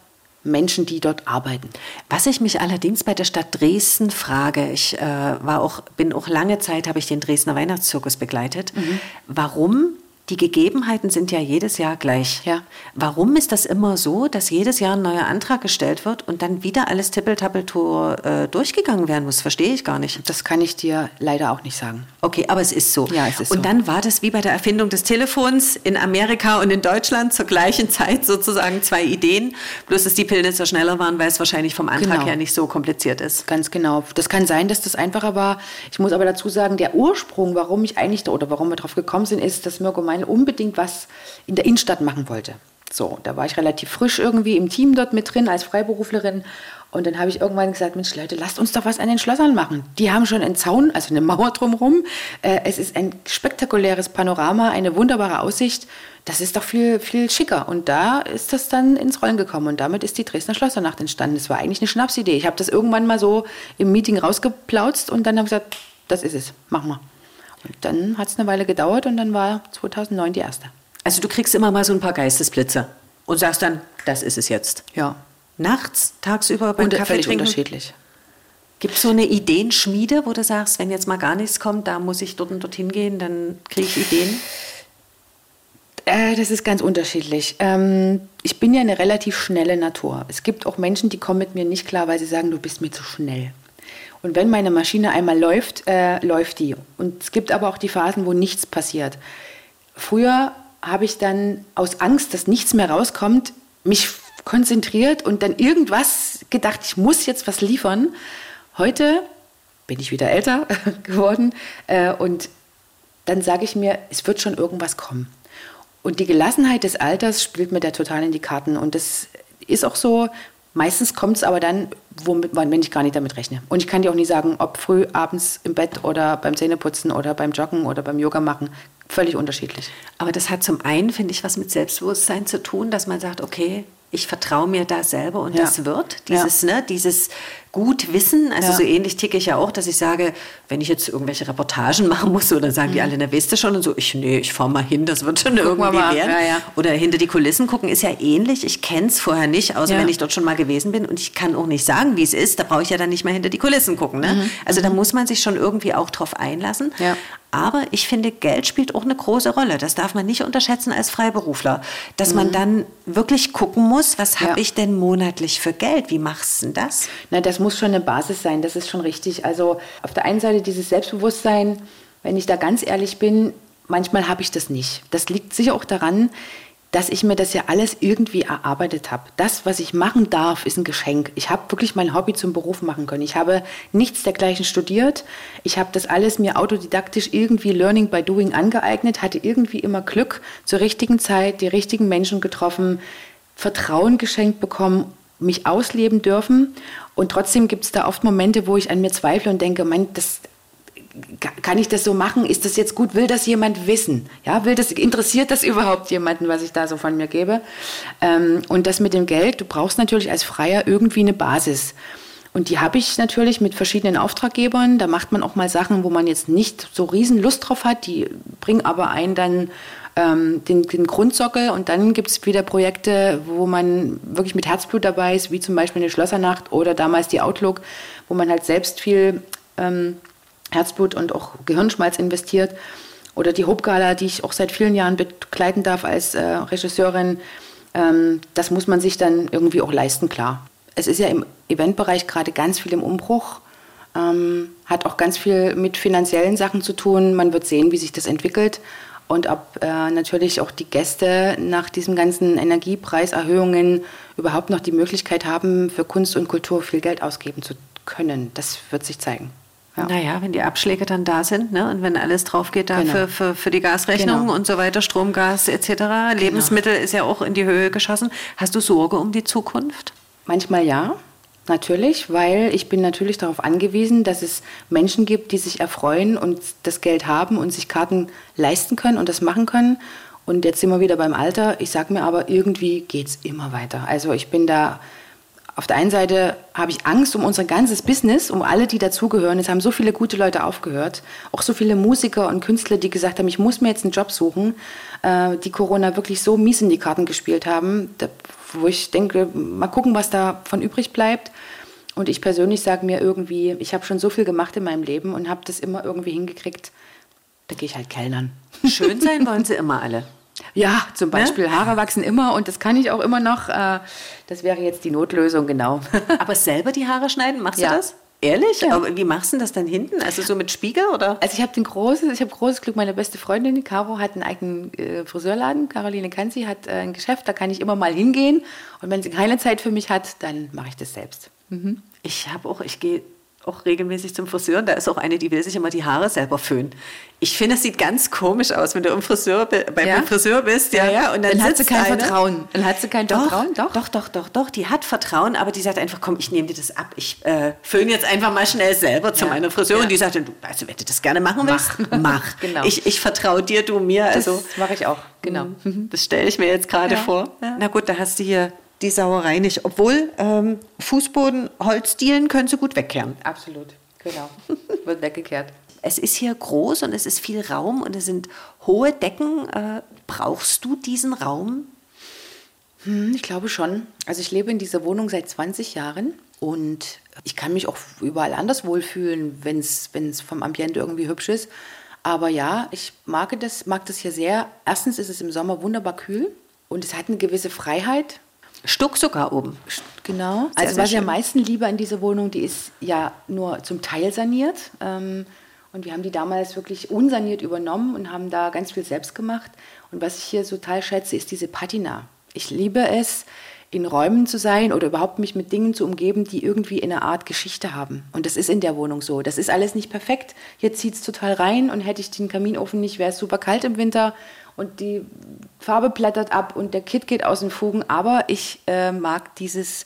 Menschen, die dort arbeiten. Was ich mich allerdings bei der Stadt Dresden frage, ich äh, war auch, bin auch lange Zeit, habe ich den Dresdner Weihnachtszirkus begleitet. Mhm. Warum? Die Gegebenheiten sind ja jedes Jahr gleich. Ja. Warum ist das immer so, dass jedes Jahr ein neuer Antrag gestellt wird und dann wieder alles tippeltappeltour äh, durchgegangen werden muss? Verstehe ich gar nicht. Das kann ich dir leider auch nicht sagen. Okay, aber es ist so. Ja, es ist und so. dann war das wie bei der Erfindung des Telefons in Amerika und in Deutschland zur gleichen <laughs> Zeit sozusagen zwei Ideen. Bloß, dass die Pillnitzer schneller waren, weil es wahrscheinlich vom Antrag Genau. her nicht so kompliziert ist. Ganz genau. Das kann sein, dass das einfacher war. Ich muss aber dazu sagen, der Ursprung, warum ich eigentlich da, oder warum wir drauf gekommen sind, ist, dass Mirko Mein unbedingt was in der Innenstadt machen wollte. So, da war ich relativ frisch irgendwie im Team dort mit drin als Freiberuflerin. Und dann habe ich irgendwann gesagt, Mensch Leute, lasst uns doch was an den Schlössern machen. Die haben schon einen Zaun, also eine Mauer drumherum. Äh, es ist ein spektakuläres Panorama, eine wunderbare Aussicht. Das ist doch viel, viel schicker. Und da ist das dann ins Rollen gekommen. Und damit ist die Dresdner Schlössernacht entstanden. Das war eigentlich eine Schnapsidee. Ich habe das irgendwann mal so im Meeting rausgeplautzt und dann habe ich gesagt, das ist es, machen wir. Und dann hat es eine Weile gedauert und dann war 2009 die erste. Also du kriegst immer mal so ein paar Geistesblitze und sagst dann, das ist es jetzt. Ja. Nachts, tagsüber beim Und Kaffee völlig trinken? unterschiedlich. Gibt es so eine Ideenschmiede, wo du sagst, wenn jetzt mal gar nichts kommt, da muss ich dort und dorthin gehen, dann kriege ich Ideen? Äh, das ist ganz unterschiedlich. Ähm, ich bin ja eine relativ schnelle Natur. Es gibt auch Menschen, die kommen mit mir nicht klar, weil sie sagen, du bist mir zu schnell. Und wenn meine Maschine einmal läuft, äh, läuft die. Und es gibt aber auch die Phasen, wo nichts passiert. Früher habe ich dann aus Angst, dass nichts mehr rauskommt, mich konzentriert und dann irgendwas gedacht, ich muss jetzt was liefern. Heute bin ich wieder älter <laughs> geworden äh, und dann sage ich mir, es wird schon irgendwas kommen. Und die Gelassenheit des Alters spielt mir da total in die Karten. Und das ist auch so, meistens kommt es aber dann, womit, wenn ich gar nicht damit rechne. Und ich kann dir auch nie sagen, ob früh, abends im Bett oder beim Zähneputzen oder beim Joggen oder beim Yoga machen. Völlig unterschiedlich. Aber das hat zum einen, finde ich, was mit Selbstbewusstsein zu tun, dass man sagt, okay, ich vertraue mir da selber und ja. das wird. Dieses, ja. ne, dieses gut wissen, also ja. so ähnlich ticke ich ja auch, dass ich sage, wenn ich jetzt irgendwelche Reportagen <laughs> machen muss oder sagen mhm. die alle, na weißt du schon und so, ich, nee, ich fahre mal hin, das wird schon Guck irgendwie werden. Oder hinter die Kulissen gucken ist ja ähnlich. Ich kenne es vorher nicht, außer wenn ich dort schon mal gewesen bin und ich kann auch nicht sagen, wie es ist. Da brauche ich ja dann nicht mehr hinter die Kulissen gucken. Ne? Mhm. Also da mhm. muss man sich schon irgendwie auch drauf einlassen. Aber ich finde, Geld spielt auch eine große Rolle. Das darf man nicht unterschätzen als Freiberufler. Dass mhm. man dann wirklich gucken muss, was habe ich denn monatlich für Geld? Wie machst du denn das? Na, muss schon eine Basis sein, das ist schon richtig. Also auf der einen Seite dieses Selbstbewusstsein, wenn ich da ganz ehrlich bin, manchmal habe ich das nicht. Das liegt sicher auch daran, dass ich mir das ja alles irgendwie erarbeitet habe. Das, was ich machen darf, ist ein Geschenk. Ich habe wirklich mein Hobby zum Beruf machen können. Ich habe nichts dergleichen studiert. Ich habe das alles mir autodidaktisch irgendwie Learning by Doing angeeignet, hatte irgendwie immer Glück zur richtigen Zeit, die richtigen Menschen getroffen, Vertrauen geschenkt bekommen, mich ausleben dürfen. Und trotzdem gibt es da oft Momente, wo ich an mir zweifle und denke, mein, das, kann ich das so machen? Ist das jetzt gut? Will das jemand wissen? Ja, will das, interessiert das überhaupt jemanden, was ich da so von mir gebe? Ähm, und das mit dem Geld, du brauchst natürlich als Freier irgendwie eine Basis. Und die habe ich natürlich mit verschiedenen Auftraggebern. Da macht man auch mal Sachen, wo man jetzt nicht so riesen Lust drauf hat. Die bringen aber einen dann ähm, den, den, Grundsockel. Und dann gibt es wieder Projekte, wo man wirklich mit Herzblut dabei ist, wie zum Beispiel eine Schlössernacht oder damals die Outlook, wo man halt selbst viel ähm, Herzblut und auch Gehirnschmalz investiert. Oder die Hope die ich auch seit vielen Jahren begleiten darf als äh, Regisseurin. Ähm, das muss man sich dann irgendwie auch leisten, klar. Es ist ja im Eventbereich gerade ganz viel im Umbruch. Ähm, hat auch ganz viel mit finanziellen Sachen zu tun. Man wird sehen, wie sich das entwickelt und ob äh, natürlich auch die Gäste nach diesen ganzen Energiepreiserhöhungen überhaupt noch die Möglichkeit haben, für Kunst und Kultur viel Geld ausgeben zu können. Das wird sich zeigen. Ja. Naja, wenn die Abschläge dann da sind ne? und wenn alles drauf geht da genau. für, für, für, die Gasrechnung genau. und so weiter, Strom, Gas etc., genau. Lebensmittel ist ja auch in die Höhe geschossen. Hast du Sorge um die Zukunft? Manchmal ja, natürlich, weil ich bin natürlich darauf angewiesen, dass es Menschen gibt, die sich erfreuen und das Geld haben und sich Karten leisten können und das machen können. Und jetzt sind wir wieder beim Alter. Ich sage mir aber, irgendwie geht es immer weiter. Also ich bin da auf der einen Seite habe ich Angst um unser ganzes Business, um alle, die dazugehören. Es haben so viele gute Leute aufgehört, auch so viele Musiker und Künstler, die gesagt haben, ich muss mir jetzt einen Job suchen, äh, die Corona wirklich so mies in die Karten gespielt haben, wo ich denke, mal gucken, was davon übrig bleibt. Und ich persönlich sage mir irgendwie, ich habe schon so viel gemacht in meinem Leben und habe das immer irgendwie hingekriegt, da gehe ich halt kellnern. Schön sein wollen sie immer alle. Ja, zum Beispiel ne? Haare wachsen immer und das kann ich auch immer noch. Äh, das wäre jetzt die Notlösung, genau. <laughs> Aber selber die Haare schneiden, machst ja. du das? Ehrlich? Ja. Aber wie machst du das dann hinten? Also so mit Spiegel oder? Also ich habe den großes, ich habe großes Glück. Meine beste Freundin, Caro, hat einen eigenen äh, Friseurladen. Caroline Kanzi hat äh, ein Geschäft, da kann ich immer mal hingehen. Und wenn sie keine Zeit für mich hat, dann mache ich das selbst. Mhm. Ich habe auch, ich gehe auch regelmäßig zum Friseur und da ist auch eine, die will sich immer die Haare selber föhnen. Ich finde, es sieht ganz komisch aus, wenn du im Friseur, beim ja? Friseur bist. Ja, ja, und dann, dann hat sie kein eine. Vertrauen. Dann hat sie kein doch, Vertrauen, doch? Doch, doch, doch, doch. Die hat Vertrauen, aber die sagt einfach, komm, ich nehme dir das ab. Ich äh, föhne jetzt einfach mal schnell selber zu meiner Friseur. Und die sagt, du, also, wenn du das gerne machen willst, mach. mach. <laughs> genau. Ich, ich vertraue dir, du mir. Also, das mache ich auch, genau. Mhm. Das stelle ich mir jetzt gerade vor. Na gut, da hast du hier die Sauerei nicht. Obwohl ähm, Fußboden, Holzdielen können sie gut wegkehren. Absolut, genau. <laughs> Wird weggekehrt. Es ist hier groß und es ist viel Raum und es sind hohe Decken. Äh, brauchst du diesen Raum? Hm, ich glaube schon. Also ich lebe in dieser Wohnung seit 20 Jahren und ich kann mich auch überall anders wohlfühlen, wenn es vom Ambiente irgendwie hübsch ist. Aber ja, ich mag das, mag das hier sehr. Erstens ist es im Sommer wunderbar kühl und es hat eine gewisse Freiheit. Stuck sogar oben. Genau. Sehr, also was ich am meisten liebe an dieser Wohnung, die ist ja nur zum Teil saniert. Ähm, Und wir haben die damals wirklich unsaniert übernommen und haben da ganz viel selbst gemacht. Und was ich hier total schätze, ist diese Patina. Ich liebe es, in Räumen zu sein oder überhaupt mich mit Dingen zu umgeben, die irgendwie eine Art Geschichte haben. Und das ist in der Wohnung so. Das ist alles nicht perfekt. Hier zieht es total rein und hätte ich den Kaminofen nicht, wäre es super kalt im Winter und die Farbe blättert ab und der Kit geht aus den Fugen. Aber ich äh, mag dieses,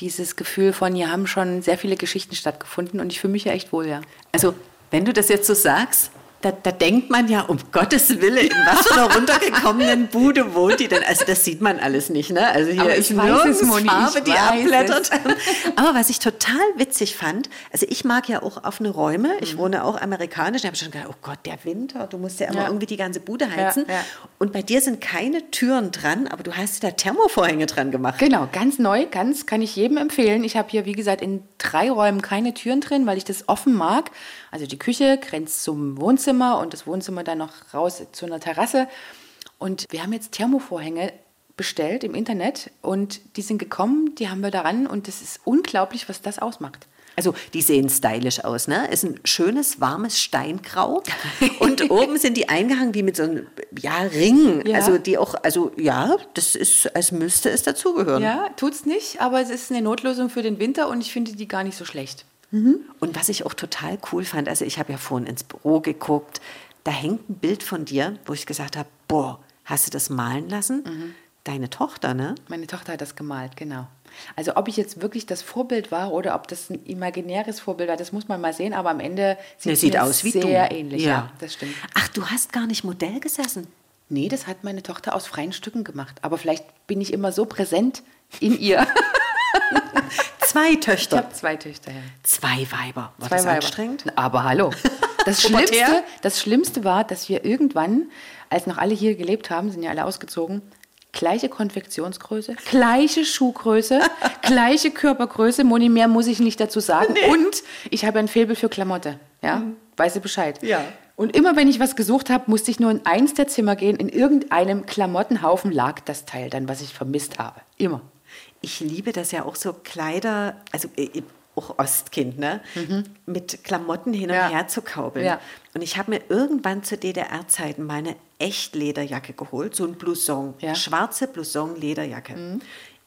dieses Gefühl von, hier haben schon sehr viele Geschichten stattgefunden und ich fühle mich ja echt wohl, ja. Also, wenn du das jetzt so sagst, da, da, denkt man ja, um Gottes Willen, in was für einer runtergekommenen Bude wohnt die denn? Also das sieht man alles nicht, ne? Also hier Aber ist weiß es, Moni, Farbe, die abblättert. <laughs> Aber was ich total witzig fand, also ich mag ja auch offene Räume. Mhm. Ich wohne auch amerikanisch. Da habe ich schon gedacht, oh Gott, der Winter, du musst ja immer Ja. irgendwie die ganze Bude heizen. Ja, ja. Und bei dir sind keine Türen dran, aber du hast da Thermovorhänge dran gemacht. Genau, ganz neu, ganz kann ich jedem empfehlen. Ich habe hier, wie gesagt, in drei Räumen keine Türen drin, weil ich das offen mag. Also die Küche grenzt zum Wohnzimmer und das Wohnzimmer dann noch raus zu einer Terrasse. Und wir haben jetzt Thermovorhänge bestellt im Internet und die sind gekommen, die haben wir daran und das ist unglaublich, was das ausmacht. Also die sehen stylisch aus, ne? Ist ein schönes, warmes Steingrau. Und <laughs> oben sind die eingehangen wie mit so einem ja, Ring. Ja. Also die auch, also ja, das ist, als müsste es dazugehören. Ja, tut's nicht, aber es ist eine Notlösung für den Winter und ich finde die gar nicht so schlecht. Und was ich auch total cool fand, also ich habe ja vorhin ins Büro geguckt, da hängt ein Bild von dir, wo ich gesagt habe, boah, hast du das malen lassen? Deine Tochter, ne? Meine Tochter hat das gemalt, genau. Also ob ich jetzt wirklich das Vorbild war oder ob das ein imaginäres Vorbild war, das muss man mal sehen, aber am Ende sieht Der es sieht aus wie sehr du. ähnlich. Ja. das stimmt. Ach, du hast gar nicht Modell gesessen. Nee, das hat meine Tochter aus freien Stücken gemacht. Aber vielleicht bin ich immer so präsent in ihr. <laughs> Zwei Ich Töchter. habe zwei Töchter. Ja. Zwei Weiber. War Zwei das Weiber. anstrengend? Aber hallo. Das? <laughs> Schlimmste, das Schlimmste war, dass wir irgendwann, als noch alle hier gelebt haben, sind ja alle ausgezogen, gleiche Konfektionsgröße, gleiche Schuhgröße, <laughs> gleiche Körpergröße. Moni, mehr muss ich nicht dazu sagen. Und ich habe ein Faible für Klamotte. Ja, weiß sie Bescheid. Ja. Und immer wenn ich was gesucht habe, musste ich nur in eins der Zimmer gehen. In irgendeinem Klamottenhaufen lag das Teil dann, was ich vermisst habe. Immer. Ich liebe das ja auch so Kleider, also äh, auch Ostkind, ne? Mit Klamotten hin und Mhm. Ja. her zu kaubeln. Ja. Und ich habe mir irgendwann zu DDR-Zeiten meine Echtlederjacke geholt, so ein Blouson, Ja. Mhm. schwarze Blouson-Lederjacke.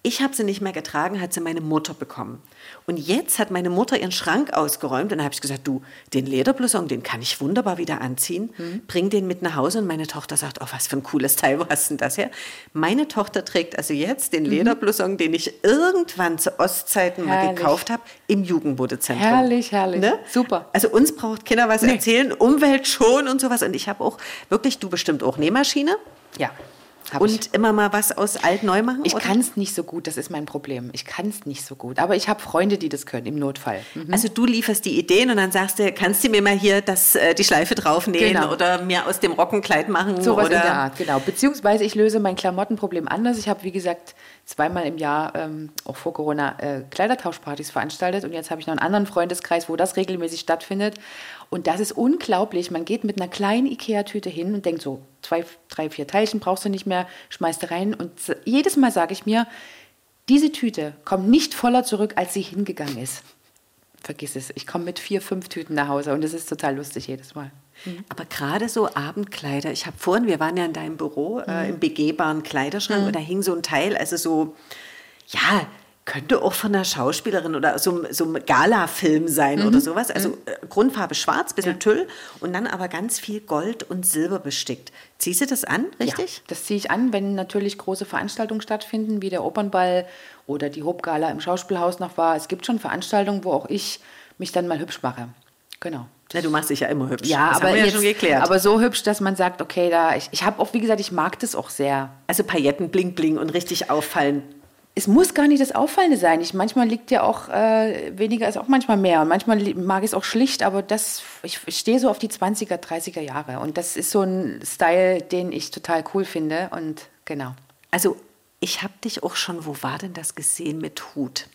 Ich habe sie nicht mehr getragen, hat sie meine Mutter bekommen. Und jetzt hat meine Mutter ihren Schrank ausgeräumt und habe ich gesagt, du, den Lederblouson, den kann ich wunderbar wieder anziehen. Mhm. Bring den mit nach Hause und meine Tochter sagt, oh, was für ein cooles Teil, wo hast denn das her? Meine Tochter trägt also jetzt Mhm. den Lederblouson, den ich irgendwann zu Ostzeiten mal Herrlich. gekauft habe, im Jugendmodezentrum. Herrlich, herrlich. Super. Also uns braucht Kinder was erzählen, Umwelt schon und sowas. Und ich habe auch wirklich, du bestimmt auch Nähmaschine. Ja. Hab ich. Und immer mal was aus alt neu machen? Ich kann es nicht so gut, das ist mein Problem. Ich kann es nicht so gut. Aber ich habe Freunde, die das können, im Notfall. Mhm. Also du lieferst die Ideen und dann sagst du, kannst du mir mal hier das, äh, die Schleife draufnähen Genau. oder mir aus dem Rockenkleid machen? Sowas oder in der Art, genau. Beziehungsweise ich löse mein Klamottenproblem anders. Ich habe, wie gesagt, zweimal im Jahr, ähm, auch vor Corona, äh, Kleidertauschpartys veranstaltet. Und jetzt habe ich noch einen anderen Freundeskreis, wo das regelmäßig stattfindet. Und das ist unglaublich. Man geht mit einer kleinen Ikea-Tüte hin und denkt so, zwei, drei, vier Teilchen brauchst du nicht mehr, schmeißt du rein. Und jedes Mal sage ich mir, diese Tüte kommt nicht voller zurück, als sie hingegangen ist. Vergiss es. Ich komme mit vier, fünf Tüten nach Hause und das ist total lustig jedes Mal. Aber gerade so Abendkleider, ich habe vorhin, wir waren ja in deinem Büro, Mhm. äh, im begehbaren Kleiderschrank und da hing so ein Teil, also so, ja, könnte auch von einer Schauspielerin oder so, so ein Gala-Film sein Mhm. oder sowas. Also äh, Grundfarbe schwarz, bisschen Tüll und dann aber ganz viel Gold und Silber bestickt. Ziehst du das an, richtig? Ja, das ziehe ich an, wenn natürlich große Veranstaltungen stattfinden, wie der Opernball oder die Hopgala im Schauspielhaus noch war. Es gibt schon Veranstaltungen, wo auch ich mich dann mal hübsch mache. Genau. Na, du machst dich ja immer hübsch. Ja, das aber haben wir jetzt, ja schon geklärt. aber so hübsch, dass man sagt, okay, da ich, ich habe auch, wie gesagt, ich mag das auch sehr. also Pailletten, bling, bling und richtig auffallen. Es muss gar nicht das Auffallende sein. Ich, manchmal liegt ja auch äh, weniger ist auch manchmal mehr. Und manchmal mag ich es auch schlicht, aber das, ich, ich stehe so auf die 20er, 30er Jahre. Und das ist so ein Style, den ich total cool finde. Und genau. Also ich habe dich auch schon, wo war denn das gesehen mit Hut?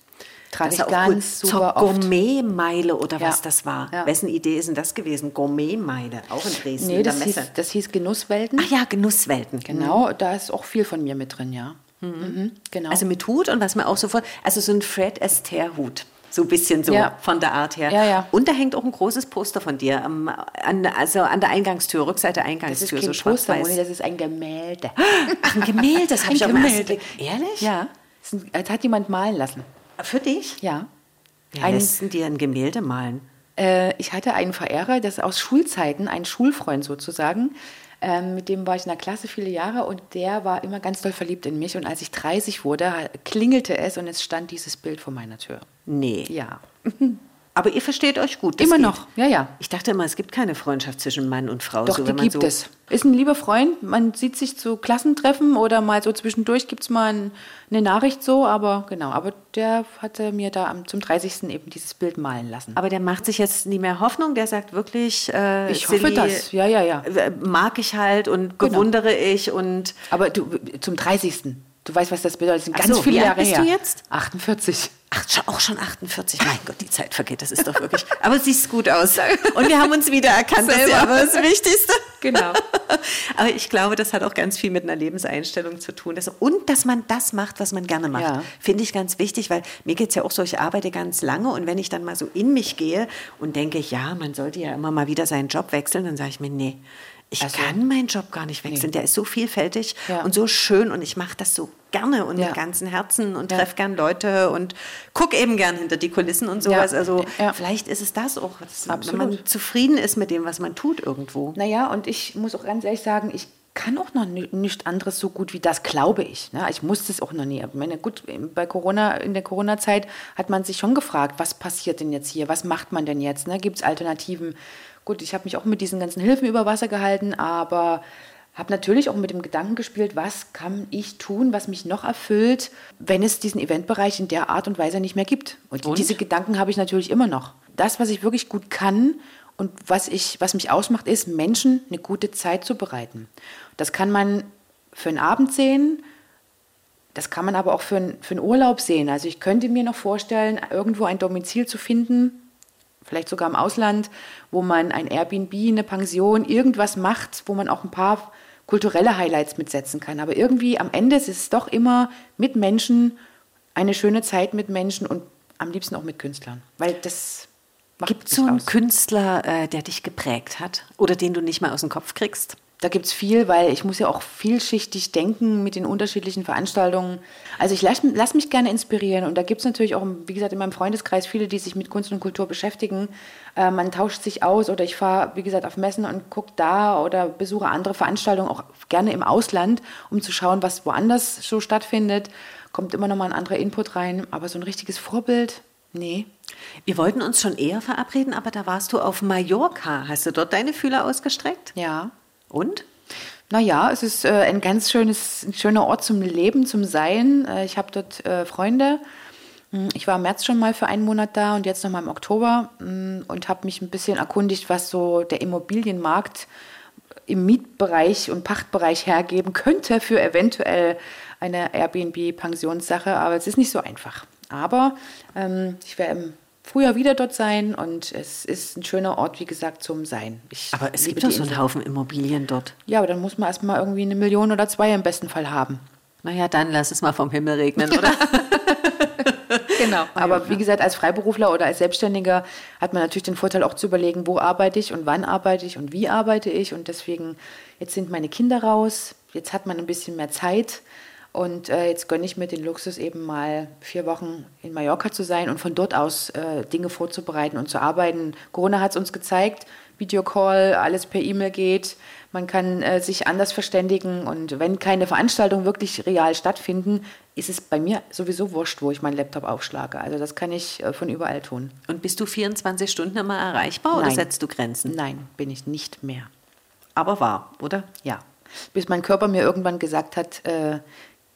Trage Das ich auch ganz Zur super oft. Gourmetmeile oder Ja. was das war. Ja. Wessen Idee ist denn das gewesen? Gourmetmeile, auch in Dresden Nee, in der das hieß, Messe. das hieß Genusswelten. Ach ja, Genusswelten. Genau, da ist auch viel von mir mit drin, ja. Mhm, genau. Also mit Hut und was mir auch sofort, also so ein Fred Astaire Hut. So ein bisschen so Ja. von der Art her. Ja, ja. Und da hängt auch ein großes Poster von dir, am, an, also an der Eingangstür, Rückseite Das ist Eingangstür, kein so Poster. Moni, das ist ein Gemälde. <gasps> Ach, ein Gemälde, das habe ich Gemälde. Blick. Ehrlich? Ja, das hat jemand malen lassen. Für dich? Ja. Wer Ein- lässt denn dir ein Gemälde malen? Äh, ich hatte einen Verehrer, das aus Schulzeiten, ein Schulfreund sozusagen. Ähm, mit dem war ich in der Klasse viele Jahre und der war immer ganz doll verliebt in mich. Und als ich 30 wurde, klingelte es und es stand dieses Bild vor meiner Tür. Nee. Ja. <laughs> Aber ihr versteht euch gut. Immer geht. noch, ja, ja. Ich dachte immer, es gibt keine Freundschaft zwischen Mann und Frau. Doch, so, die gibt so es. Ist ein lieber Freund, man sieht sich zu Klassentreffen oder mal so zwischendurch gibt es mal ein, eine Nachricht so, aber genau, aber der hatte mir da am, zum 30. eben dieses Bild malen lassen. Aber der macht sich jetzt nie mehr Hoffnung. Der sagt wirklich, äh, Ich hoffe Silly, das. Ja, ja, ja. äh, Mag ich halt und Genau. bewundere ich und Aber du, zum 30. Du weißt, was das bedeutet. Das sind Ach ganz so, viele wie alt Jahre bist her. du jetzt? 48. ach, auch schon 48. Mein Gott, die Zeit vergeht. Das ist doch wirklich. <laughs> Aber siehst gut aus. Und wir haben uns wieder erkannt. Das ist ja Selber. aber das Wichtigste. Genau. <laughs> Aber ich glaube, das hat auch ganz viel mit einer Lebenseinstellung zu tun. Und dass man das macht, was man gerne macht. Ja. Finde ich ganz wichtig, weil mir geht es ja auch so, ich arbeite ganz lange und wenn ich dann mal so in mich gehe und denke, ja, man sollte ja immer mal wieder seinen Job wechseln, dann sage ich mir, nee. Ich Ach so. kann meinen Job gar nicht wechseln. Der ist so vielfältig Ja. und so schön und ich mache das so gerne und Ja. mit ganzem Herzen und Ja. treffe gern Leute und gucke eben gern hinter die Kulissen und sowas. Ja. Also Ja. vielleicht ist es das auch, wenn man zufrieden ist mit dem, was man tut irgendwo. Naja, und ich muss auch ganz ehrlich sagen, ich kann auch noch ni- nichts anderes so gut wie das, glaube ich. Ne? Ich musste es auch noch nie. Ich meine, gut, bei Corona, in der Corona-Zeit hat man sich schon gefragt, was passiert denn jetzt hier? Was macht man denn jetzt? Ne? Gibt es Alternativen? Gut, ich habe mich auch mit diesen ganzen Hilfen über Wasser gehalten, aber habe natürlich auch mit dem Gedanken gespielt, was kann ich tun, was mich noch erfüllt, wenn es diesen Eventbereich in der Art und Weise nicht mehr gibt. Und, Und? diese Gedanken habe ich natürlich immer noch. Das, was ich wirklich gut kann und was, ich, was mich ausmacht, ist, Menschen eine gute Zeit zu bereiten. Das kann man für einen Abend sehen, das kann man aber auch für, einen- für einen Urlaub sehen. Also ich könnte mir noch vorstellen, irgendwo ein Domizil zu finden, vielleicht sogar im Ausland, wo man ein Airbnb, eine Pension, irgendwas macht, wo man auch ein paar kulturelle Highlights mitsetzen kann. Aber irgendwie am Ende ist es doch immer mit Menschen, eine schöne Zeit mit Menschen und am liebsten auch mit Künstlern. Weil das macht Gibt es so einen aus. Künstler, äh, der dich geprägt hat oder den du nicht mehr aus dem Kopf kriegst? Da gibt es viel, weil ich muss ja auch vielschichtig denken mit den unterschiedlichen Veranstaltungen. Also ich lasse lass mich gerne inspirieren und da gibt es natürlich auch, wie gesagt, in meinem Freundeskreis viele, die sich mit Kunst und Kultur beschäftigen. Äh, man tauscht sich aus oder ich fahre, wie gesagt, auf Messen und gucke da oder besuche andere Veranstaltungen, auch gerne im Ausland, um zu schauen, was woanders so stattfindet. Kommt immer noch mal ein anderer Input rein, aber so ein richtiges Vorbild, nee. Wir wollten uns schon eher verabreden, aber da warst du auf Mallorca. Hast du dort deine Fühler ausgestreckt? Ja, Und? Naja, es ist äh, ein ganz schönes, ein schöner Ort zum Leben, zum Sein. Äh, ich habe dort äh, Freunde. Hm, Ich war im März schon mal für einen Monat da und jetzt nochmal im Oktober hm, und habe mich ein bisschen erkundigt, was so der Immobilienmarkt im Mietbereich und Pachtbereich hergeben könnte für eventuell eine Airbnb-Pensionssache. Aber es ist nicht so einfach. Aber ähm, ich werde im Frühjahr wieder dort sein und es ist ein schöner Ort, wie gesagt, zum Sein. Ich Aber es gibt doch so einen. Haufen Immobilien dort. Ja, aber dann muss man erstmal irgendwie eine Million oder zwei im besten Fall haben. Naja, dann lass es mal vom Himmel regnen, oder? <laughs> Genau. Aber wie gesagt, als Freiberufler oder als Selbstständiger hat man natürlich den Vorteil auch zu überlegen, wo arbeite ich und wann arbeite ich und wie arbeite ich. Und deswegen, jetzt sind meine Kinder raus, jetzt hat man ein bisschen mehr Zeit. Und äh, jetzt gönne ich mir den Luxus, eben mal vier Wochen in Mallorca zu sein und von dort aus äh, Dinge vorzubereiten und zu arbeiten. Corona hat es uns gezeigt, Videocall, alles per E-Mail geht. Man kann äh, sich anders verständigen und wenn keine Veranstaltungen wirklich real stattfinden, ist es bei mir sowieso wurscht, wo ich meinen Laptop aufschlage. Also das kann ich äh, von überall tun. Und bist du 24 Stunden immer erreichbar oder Nein. setzt du Grenzen? Nein, bin ich nicht mehr. Aber wahr, oder? Ja. Bis mein Körper mir irgendwann gesagt hat, äh,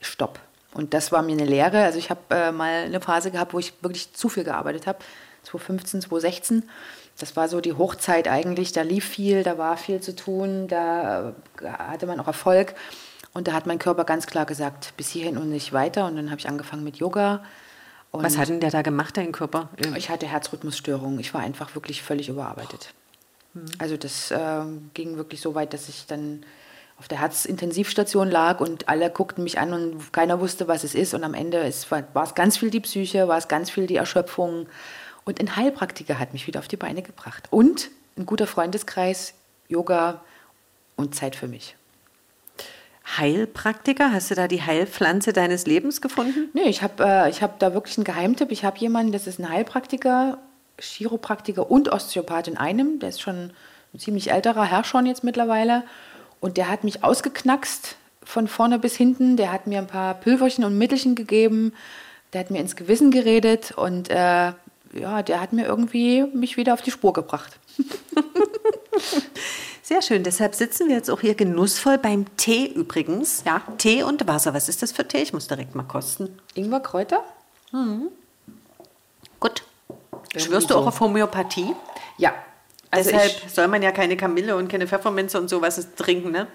stopp. Und das war mir eine Lehre. Also ich habe äh, mal eine Phase gehabt, wo ich wirklich zu viel gearbeitet habe. 2015, 2016. Das war so die Hochzeit eigentlich. Da lief viel, da war viel zu tun, da äh, hatte man auch Erfolg. Und da hat mein Körper ganz klar gesagt, bis hierhin und nicht weiter. Und dann habe ich angefangen mit Yoga. Und Was hat denn der da gemacht, dein Körper? ich hatte Herzrhythmusstörungen. Ich war einfach wirklich völlig überarbeitet. Also das ähm, ging wirklich so weit, dass ich dann auf der Herzintensivstation lag und alle guckten mich an und keiner wusste, was es ist. Und am Ende ist, war, war es ganz viel die Psyche, war es ganz viel die Erschöpfung. Und ein Heilpraktiker hat mich wieder auf die Beine gebracht. Und ein guter Freundeskreis, Yoga und Zeit für mich. Heilpraktiker? Hast du da die Heilpflanze deines Lebens gefunden? Nee, ich habe äh, hab da wirklich einen Geheimtipp. Ich habe jemanden, das ist ein Heilpraktiker, Chiropraktiker und Osteopath in einem. Der ist schon ein ziemlich älterer Herr schon jetzt mittlerweile. Und der hat mich ausgeknackst von vorne bis hinten. Der hat mir ein paar Pülverchen und Mittelchen gegeben. Der hat mir ins Gewissen geredet und äh, ja, der hat mir irgendwie mich wieder auf die Spur gebracht. <laughs> Sehr schön. Deshalb sitzen wir jetzt auch hier genussvoll beim Tee übrigens. Ja. Tee und Wasser. Was ist das für Tee? Ich muss direkt mal kosten. Ingwerkräuter? Mhm. Gut. Schwörst du auch auf Homöopathie? Ja. Also Deshalb soll man ja keine Kamille und keine Pfefferminze und sowas trinken, ne?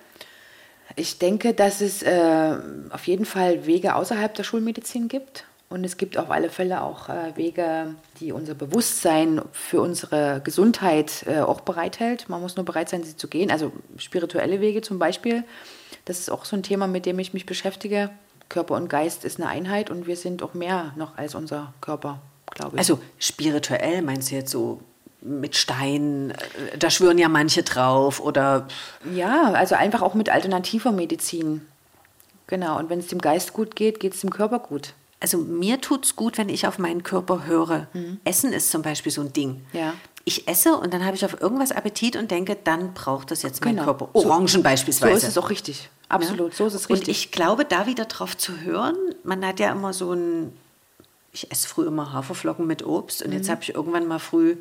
Ich denke, dass es äh, auf jeden Fall Wege außerhalb der Schulmedizin gibt. Und es gibt auf alle Fälle auch äh, Wege, die unser Bewusstsein für unsere Gesundheit äh, auch bereithält. Man muss nur bereit sein, sie zu gehen. Also spirituelle Wege zum Beispiel. Das ist auch so ein Thema, mit dem ich mich beschäftige. Körper und Geist ist eine Einheit und wir sind auch mehr noch als unser Körper, glaube ich. Also spirituell meinst du jetzt so mit Stein, äh, da schwören ja manche drauf oder. Ja, also einfach auch mit alternativer Medizin. Genau, und wenn es dem Geist gut geht, geht es dem Körper gut also mir tut es gut, wenn ich auf meinen Körper höre. Mhm. Essen ist zum Beispiel so ein Ding. Ja. Ich esse und dann habe ich auf irgendwas Appetit und denke, dann braucht das jetzt mein genau. Körper. Orangen so, beispielsweise. So ist es auch richtig. Absolut, ja? so ist es richtig. Und ich glaube, da wieder drauf zu hören, man hat ja immer so ein, ich esse früh immer Haferflocken mit Obst und mhm. jetzt habe ich irgendwann mal früh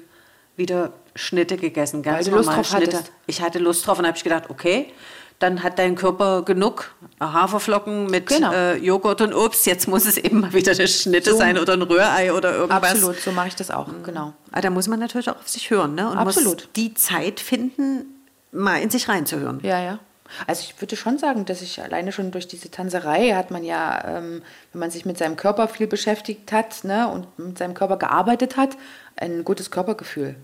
wieder Schnitte gegessen, ganz Weil du Lust drauf Schnitte. Hattest. Ich hatte Lust drauf und habe ich gedacht, okay, dann hat dein Körper genug Haferflocken mit genau. äh, Joghurt und Obst. Jetzt muss es eben mal wieder eine Schnitte so. sein oder ein Rührei oder irgendwas. Absolut, so mache ich das auch, mhm. genau. Aber ah, da muss man natürlich auch auf sich hören ne? und Absolut. muss die Zeit finden, mal in sich reinzuhören. Ja, ja. Also ich würde schon sagen, dass ich alleine schon durch diese Tanzerei hat man ja, ähm, wenn man sich mit seinem Körper viel beschäftigt hat ne, und mit seinem Körper gearbeitet hat, ein gutes Körpergefühl.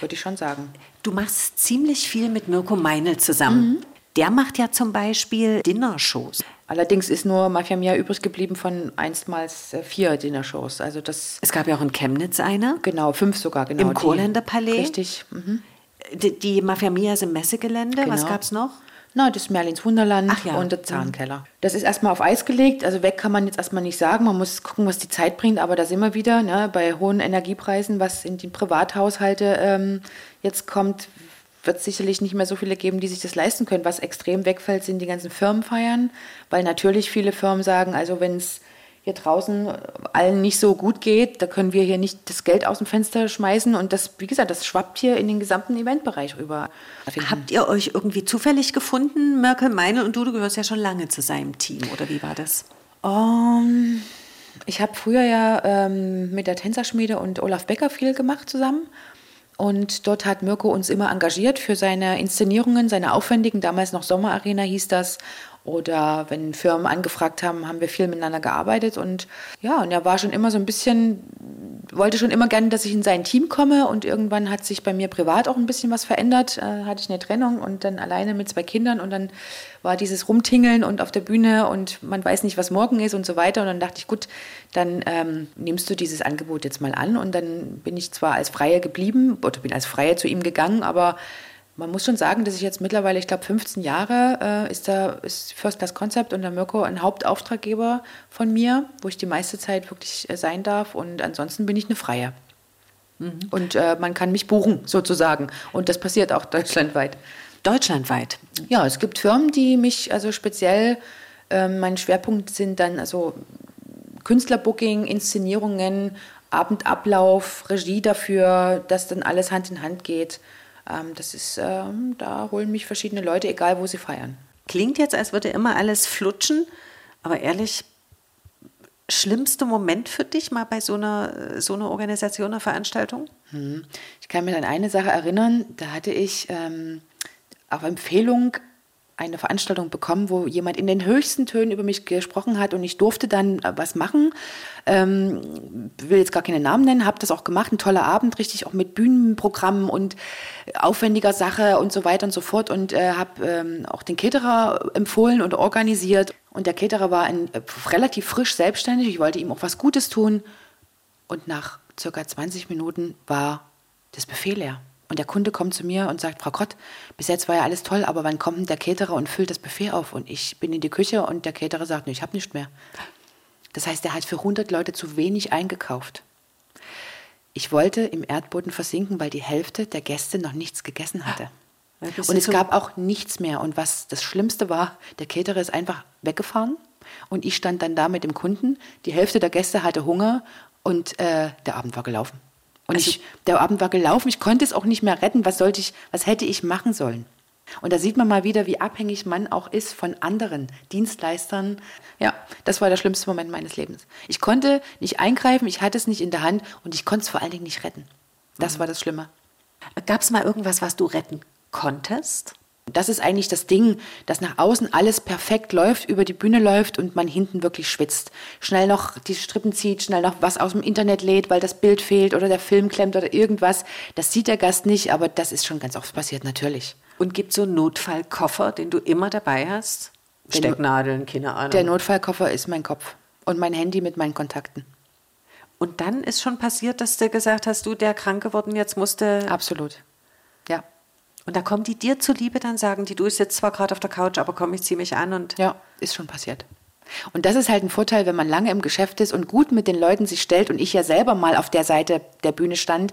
Würde ich schon sagen. Du machst ziemlich viel mit Mirko Meinl zusammen. Mhm. Der macht ja zum Beispiel Dinnershows. Allerdings ist nur Mafia Mia übrig geblieben von einstmals äh, vier Dinnershows. Also das es gab ja auch in Chemnitz eine. Genau, fünf sogar, genau. Im Kohländer Palais. Richtig. Mhm. Die, die Mafia Mia ist im Messegelände. Genau. Was gab es noch? Na, das Merlins Wunderland ja. und der Zahnkeller. Das ist erstmal auf Eis gelegt. Also weg kann man jetzt erstmal nicht sagen. Man muss gucken, was die Zeit bringt. Aber da sind wir wieder ne, bei hohen Energiepreisen, was in die Privathaushalte ähm, jetzt kommt, wird es sicherlich nicht mehr so viele geben, die sich das leisten können. Was extrem wegfällt, sind die ganzen Firmenfeiern, weil natürlich viele Firmen sagen, also wenn es hier draußen allen nicht so gut geht, da können wir hier nicht das Geld aus dem Fenster schmeißen und das, wie gesagt, das schwappt hier in den gesamten Eventbereich rüber. Habt ihr euch irgendwie zufällig gefunden, Merkel, Meinl und du, du gehörst ja schon lange zu seinem Team, oder wie war das? Um, ich habe früher ja ähm, mit der Tänzerschmiede und Olaf Becker viel gemacht zusammen und dort hat Mirko uns immer engagiert für seine Inszenierungen, seine aufwendigen, damals noch Sommerarena hieß das. Oder wenn Firmen angefragt haben, haben wir viel miteinander gearbeitet. Und ja, und er war schon immer so ein bisschen, wollte schon immer gerne, dass ich in sein Team komme. Und irgendwann hat sich bei mir privat auch ein bisschen was verändert. Äh, hatte ich eine Trennung und dann alleine mit zwei Kindern. Und dann war dieses Rumtingeln und auf der Bühne und man weiß nicht, was morgen ist und so weiter. Und dann dachte ich, gut, dann ähm, nimmst du dieses Angebot jetzt mal an. Und dann bin ich zwar als Freie geblieben oder bin als Freie zu ihm gegangen, aber man muss schon sagen, dass ich jetzt mittlerweile, ich glaube, 15 Jahre äh, ist da ist First Class Concept und der Mirko ein Hauptauftraggeber von mir, wo ich die meiste Zeit wirklich äh, sein darf. Und ansonsten bin ich eine Freie. Mhm. Und äh, man kann mich buchen, sozusagen. Und das passiert auch <laughs> deutschlandweit. Deutschlandweit. Ja, es gibt Firmen, die mich also speziell, äh, mein Schwerpunkt sind dann also Künstlerbooking, Inszenierungen, Abendablauf, Regie dafür, dass dann alles Hand in Hand geht. Ähm, das ist, ähm, da holen mich verschiedene Leute, egal wo sie feiern. Klingt jetzt, als würde immer alles flutschen, aber ehrlich, schlimmste Moment für dich mal bei so einer, so einer Organisation, einer Veranstaltung? Hm. Ich kann mich an eine Sache erinnern, da hatte ich ähm, auf Empfehlung eine Veranstaltung bekommen, wo jemand in den höchsten Tönen über mich gesprochen hat und ich durfte dann äh, was machen. Ähm, will jetzt gar keine Namen nennen, habe das auch gemacht, ein toller Abend, richtig auch mit Bühnenprogrammen und aufwendiger Sache und so weiter und so fort und äh, habe ähm, auch den Caterer empfohlen und organisiert und der Caterer war ein, äh, relativ frisch selbstständig, ich wollte ihm auch was Gutes tun und nach circa 20 Minuten war das Buffet leer. Und der Kunde kommt zu mir und sagt, Frau Gott, bis jetzt war ja alles toll, aber wann kommt denn der Caterer und füllt das Buffet auf? Und ich bin in die Küche und der Caterer sagt, nee, ich habe nicht mehr. Das heißt, er hat für 100 Leute zu wenig eingekauft. Ich wollte im Erdboden versinken, weil die Hälfte der Gäste noch nichts gegessen hatte. Und es gab auch nichts mehr. Und was das Schlimmste war, der Caterer ist einfach weggefahren und ich stand dann da mit dem Kunden. Die Hälfte der Gäste hatte Hunger und äh, der Abend war gelaufen. Und also ich, der Abend war gelaufen, ich konnte es auch nicht mehr retten. Was sollte ich, was hätte ich machen sollen? Und da sieht man mal wieder, wie abhängig man auch ist von anderen Dienstleistern. Ja, das war der schlimmste Moment meines Lebens. Ich konnte nicht eingreifen, ich hatte es nicht in der Hand und ich konnte es vor allen Dingen nicht retten. Das mhm. war das Schlimme. Gab es mal irgendwas, was du retten konntest? Das ist eigentlich das Ding, dass nach außen alles perfekt läuft, über die Bühne läuft und man hinten wirklich schwitzt. Schnell noch die Strippen zieht, schnell noch was aus dem Internet lädt, weil das Bild fehlt oder der Film klemmt oder irgendwas. Das sieht der Gast nicht, aber das ist schon ganz oft passiert, natürlich. Und gibt so einen Notfallkoffer, den du immer dabei hast? Stecknadeln, keine Ahnung. Der Notfallkoffer ist mein Kopf und mein Handy mit meinen Kontakten. Und dann ist schon passiert, dass du gesagt hast, du, der krank geworden, jetzt musste. Absolut. Und da kommen die dir zuliebe, dann sagen die, du bist jetzt zwar gerade auf der Couch, aber komm, ich ziehe mich an und. Ja, ist schon passiert. Und das ist halt ein Vorteil, wenn man lange im Geschäft ist und gut mit den Leuten sich stellt und ich ja selber mal auf der Seite der Bühne stand.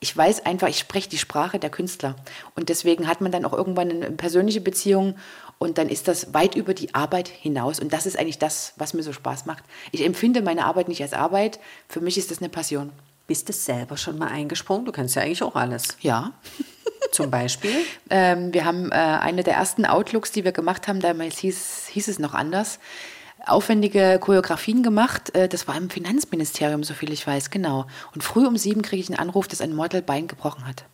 Ich weiß einfach, ich spreche die Sprache der Künstler. Und deswegen hat man dann auch irgendwann eine persönliche Beziehung und dann ist das weit über die Arbeit hinaus. Und das ist eigentlich das, was mir so Spaß macht. Ich empfinde meine Arbeit nicht als Arbeit. Für mich ist das eine Passion. Bist du selber schon mal eingesprungen? Du kannst ja eigentlich auch alles. Ja. Zum Beispiel? ähm, wir haben äh, eine der ersten Outlooks, die wir gemacht haben, damals hieß, hieß es noch anders, aufwendige Choreografien gemacht. Äh, das war im Finanzministerium, soviel ich weiß, genau. Und früh um sieben kriege ich einen Anruf, dass ein Model Bein gebrochen hat.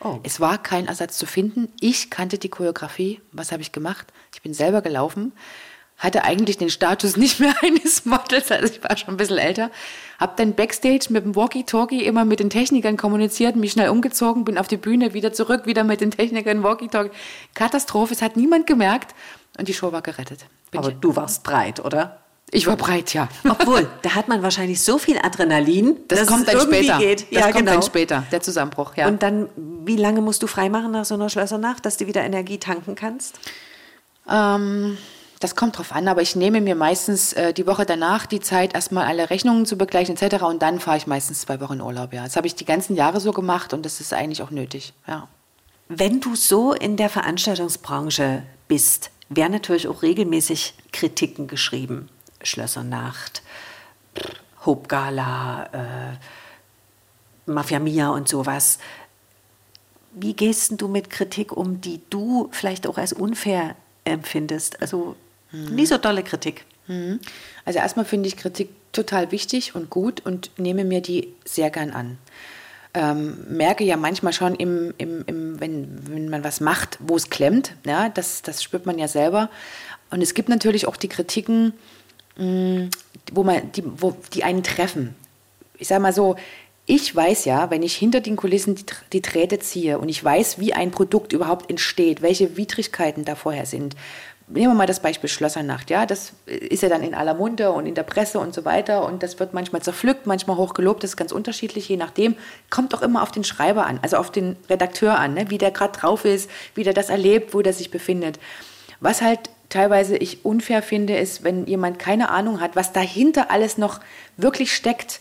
Oh. Es war kein Ersatz zu finden. Ich kannte die Choreografie. Was habe ich gemacht? Ich bin selber gelaufen hatte eigentlich den Status nicht mehr <laughs> eines Models, also ich war schon ein bisschen älter. Hab dann Backstage mit dem Walkie-Talkie immer mit den Technikern kommuniziert, mich schnell umgezogen, bin auf die Bühne, wieder zurück, wieder mit den Technikern Walkie-Talkie. Katastrophe, es hat niemand gemerkt und die Show war gerettet. Bin Aber du warst breit, oder? Ich war breit, ja. <laughs> Obwohl, da hat man wahrscheinlich so viel Adrenalin, das kommt dann später. Geht. Das ja, kommt genau. dann später, der Zusammenbruch. Ja. Und dann, wie lange musst du freimachen nach so einer Schlössernacht, dass du wieder Energie tanken kannst? Ähm, das kommt drauf an, aber ich nehme mir meistens äh, die Woche danach die Zeit, erstmal alle Rechnungen zu begleichen etc. Und dann fahre ich meistens zwei Wochen Urlaub. Ja. Das habe ich die ganzen Jahre so gemacht und das ist eigentlich auch nötig. Ja. Wenn du so in der Veranstaltungsbranche bist, werden natürlich auch regelmäßig Kritiken geschrieben. Schlössernacht, Hope äh, Mafia Mia und sowas. Wie gehst du mit Kritik um, die du vielleicht auch als unfair empfindest? Also Nie so tolle Kritik. Mhm. Also erstmal finde ich Kritik total wichtig und gut und nehme mir die sehr gern an. Ähm, merke ja manchmal schon, im, im, im, wenn, wenn man was macht, wo es klemmt. Ja, das, das spürt man ja selber. Und es gibt natürlich auch die Kritiken, mh, mm, wo, man, die, wo die einen treffen. Ich sage mal so, ich weiß ja, wenn ich hinter den Kulissen die, die Drähte ziehe und ich weiß, wie ein Produkt überhaupt entsteht, welche Widrigkeiten da vorher sind, nehmen wir mal das Beispiel Schlössernacht, ja, das ist ja dann in aller Munde und in der Presse und so weiter und das wird manchmal zerpflückt, manchmal hochgelobt, das ist ganz unterschiedlich, je nachdem, kommt auch immer auf den Schreiber an, also auf den Redakteur an, ne, wie der gerade drauf ist, wie der das erlebt, wo der sich befindet. Was halt teilweise ich unfair finde, ist, wenn jemand keine Ahnung hat, was dahinter alles noch wirklich steckt,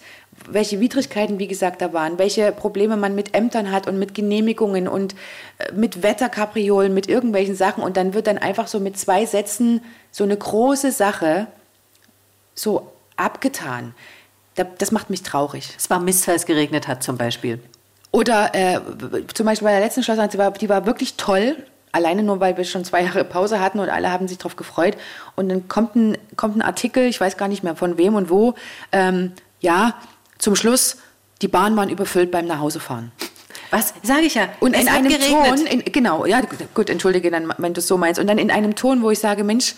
welche Widrigkeiten, wie gesagt, da waren, welche Probleme man mit Ämtern hat und mit Genehmigungen und äh, mit Wetterkapriolen, mit irgendwelchen Sachen. Und dann wird dann einfach so mit zwei Sätzen so eine große Sache so abgetan. Das macht mich traurig. Es war Mist, weil es geregnet hat zum Beispiel. Oder äh, zum Beispiel bei der letzten Schlossnacht, die war, die war wirklich toll. Alleine nur, weil wir schon zwei Jahre Pause hatten und alle haben sich darauf gefreut. Und dann kommt ein, kommt ein Artikel, ich weiß gar nicht mehr von wem und wo, ähm, ja, zum Schluss, die Bahn waren überfüllt beim Nachhausefahren. Was sage ich ja? Und es in einem geregnet. Ton, in, genau, ja, gut, entschuldige dann, wenn du es so meinst. Und dann in einem Ton, wo ich sage, Mensch,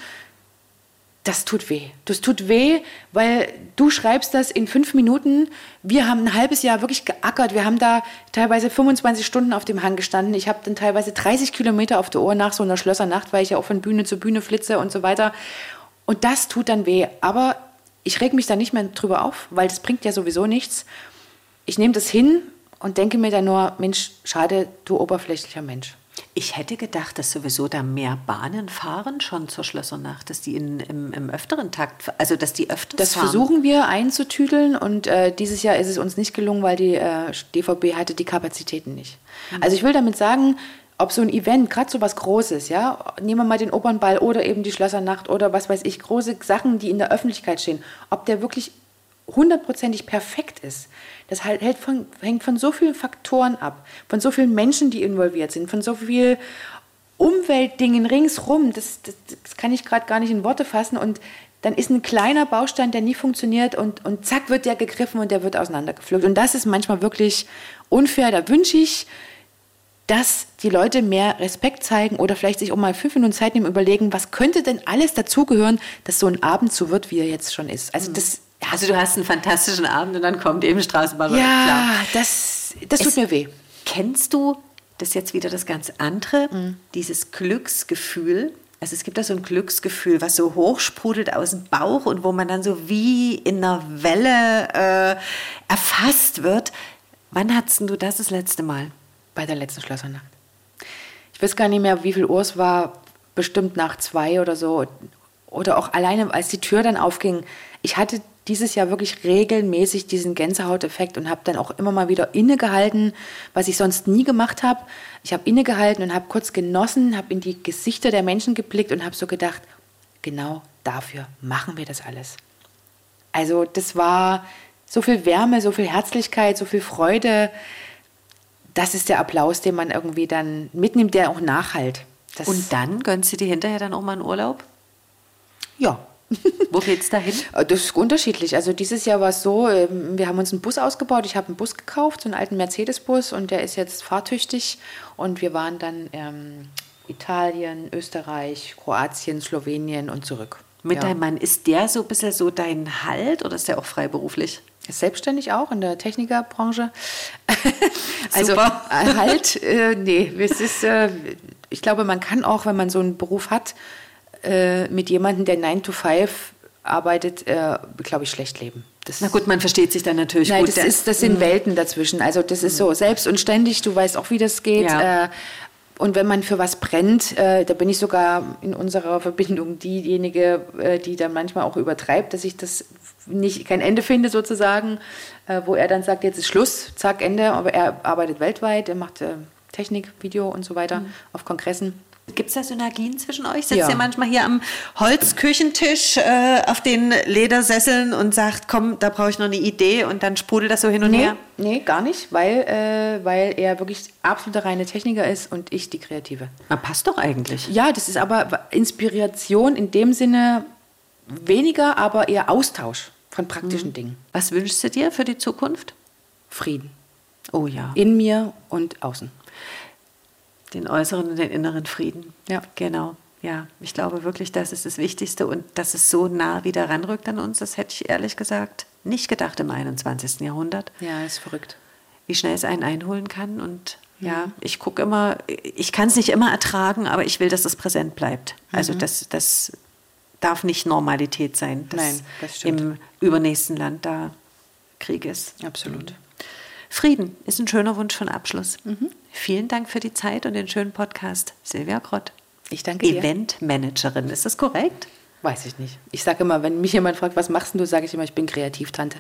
das tut weh. Das tut weh, weil du schreibst das in fünf Minuten. Wir haben ein halbes Jahr wirklich geackert. Wir haben da teilweise 25 Stunden auf dem Hang gestanden. Ich habe dann teilweise 30 Kilometer auf der Ohr nach so einer Schlössernacht, weil ich ja auch von Bühne zu Bühne flitze und so weiter. Und das tut dann weh. Aber ich reg mich da nicht mehr drüber auf, weil das bringt ja sowieso nichts. Ich nehme das hin und denke mir dann nur, Mensch, schade, du oberflächlicher Mensch. Ich hätte gedacht, dass sowieso da mehr Bahnen fahren schon zur Schlössernacht, dass die in, im, im öfteren Takt, also dass die öfters Das fahren. versuchen wir einzutüdeln und äh, dieses Jahr ist es uns nicht gelungen, weil die äh, DVB hatte die Kapazitäten nicht. Also ich will damit sagen, ob so ein Event, gerade so was Großes, ja, nehmen wir mal den Opernball oder eben die Schlössernacht oder was weiß ich, große Sachen, die in der Öffentlichkeit stehen, ob der wirklich hundertprozentig perfekt ist. Das halt, hält von, hängt von so vielen Faktoren ab, von so vielen Menschen, die involviert sind, von so viel Umweltdingen ringsrum. Das, das, das kann ich gerade gar nicht in Worte fassen. Und dann ist ein kleiner Baustein, der nie funktioniert und, und zack wird der gegriffen und der wird auseinandergepflückt. Und das ist manchmal wirklich unfair. Da wünsche ich, dass die Leute mehr Respekt zeigen oder vielleicht sich auch mal fünf Minuten Zeit nehmen, überlegen, was könnte denn alles dazugehören, dass so ein Abend so wird, wie er jetzt schon ist. Also das Also du hast einen fantastischen Abend und dann kommt eben Straßenbahn. ja, Klar. das, das tut Es- mir weh. Kennst du das jetzt wieder das ganz andere, Mhm. dieses Glücksgefühl? Also es gibt da so ein Glücksgefühl, was so hochsprudelt aus dem Bauch und wo man dann so wie in einer Welle äh, erfasst wird. Wann hattest du das das letzte Mal? Bei der letzten Schlössernacht. Ich weiß gar nicht mehr, wie viel Uhr es war, bestimmt nach zwei oder so. Oder auch alleine, als die Tür dann aufging. Ich hatte dieses Jahr wirklich regelmäßig diesen Gänsehauteffekt und habe dann auch immer mal wieder innegehalten, was ich sonst nie gemacht habe. Ich habe innegehalten und habe kurz genossen, habe in die Gesichter der Menschen geblickt und habe so gedacht, genau dafür machen wir das alles. Also das war so viel Wärme, so viel Herzlichkeit, so viel Freude. Das ist der Applaus, den man irgendwie dann mitnimmt, der auch nachhalt. Das, Und dann gönnst du dir hinterher dann auch mal einen Urlaub? ja, <laughs> Wo geht's dahin? Äh, Das ist unterschiedlich. Also dieses Jahr war es so, ähm, wir haben uns einen Bus ausgebaut. Ich habe einen Bus gekauft, so einen alten Mercedes-Bus und der ist jetzt fahrtüchtig. Und wir waren dann ähm, Italien, Österreich, Kroatien, Slowenien und zurück. Mit ja. deinem Mann, ist der so ein bisschen so dein Halt oder ist der auch freiberuflich? Selbstständig auch in der Technikerbranche. <laughs> also Super. äh, halt, äh, nee, es ist, äh, ich glaube, man kann auch, wenn man so einen Beruf hat, äh, mit jemandem, der 9 to 5 arbeitet, äh, glaube ich, schlecht leben. Das Na gut, man versteht sich dann natürlich Nein, gut. das, ist, das sind Welten dazwischen. Also das ist so selbst und ständig, du weißt auch, wie das geht. Ja. Äh, und wenn man für was brennt, äh, da bin ich sogar in unserer Verbindung diejenige, äh, die dann manchmal auch übertreibt, dass ich das nicht kein Ende finde sozusagen, äh, wo er dann sagt, jetzt ist Schluss, zack, Ende. Aber er arbeitet weltweit, er macht äh, Technik, Video und so weiter auf Kongressen. Gibt es da Synergien zwischen euch? Sitzt Ja. ihr manchmal hier am Holzküchentisch äh, auf den Ledersesseln und sagt, komm, da brauche ich noch eine Idee und dann sprudelt das so hin und Nee, her? nee, gar nicht, weil, äh, weil er wirklich absoluter reine Techniker ist und ich die Kreative. Na, passt doch eigentlich. Ja, das ist aber Inspiration in dem Sinne weniger, aber eher Austausch von praktischen Dingen. Was wünschst du dir für die Zukunft? Frieden. Oh ja, In mir und außen. den äußeren und den inneren Frieden. Ja. Genau. Ja, ich glaube wirklich, das ist das Wichtigste und dass es so nah wieder ranrückt an uns, das hätte ich ehrlich gesagt nicht gedacht im 21. Jahrhundert. Ja, ist verrückt. wie schnell es einen einholen kann. Und ja, ich gucke immer, ich kann es nicht immer ertragen, aber ich will, dass es präsent bleibt. Also das, das darf nicht Normalität sein, dass Nein, das stimmt. im übernächsten Land da Krieg ist. Absolut. Frieden ist ein schöner Wunsch von Abschluss. Mhm. Vielen Dank für die Zeit und den schönen Podcast. Silvia Grott, Ich danke dir. Eventmanagerin, ist das korrekt? Weiß ich nicht. Ich sage immer, wenn mich jemand fragt, was machst du, sage ich immer, ich bin Kreativtante.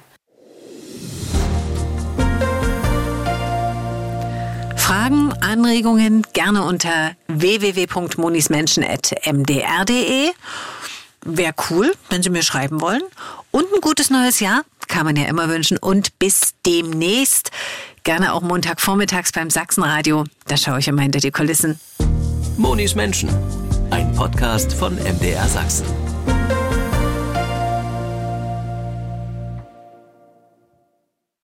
Fragen, Anregungen gerne unter www.monismenschen.mdr.de. Wäre cool, wenn Sie mir schreiben wollen. Und ein gutes neues Jahr kann man ja immer wünschen. Und bis demnächst. Gerne auch Montagvormittags beim Sachsenradio. Da schaue ich immer hinter die Kulissen. Monis Menschen. Ein Podcast von MDR Sachsen.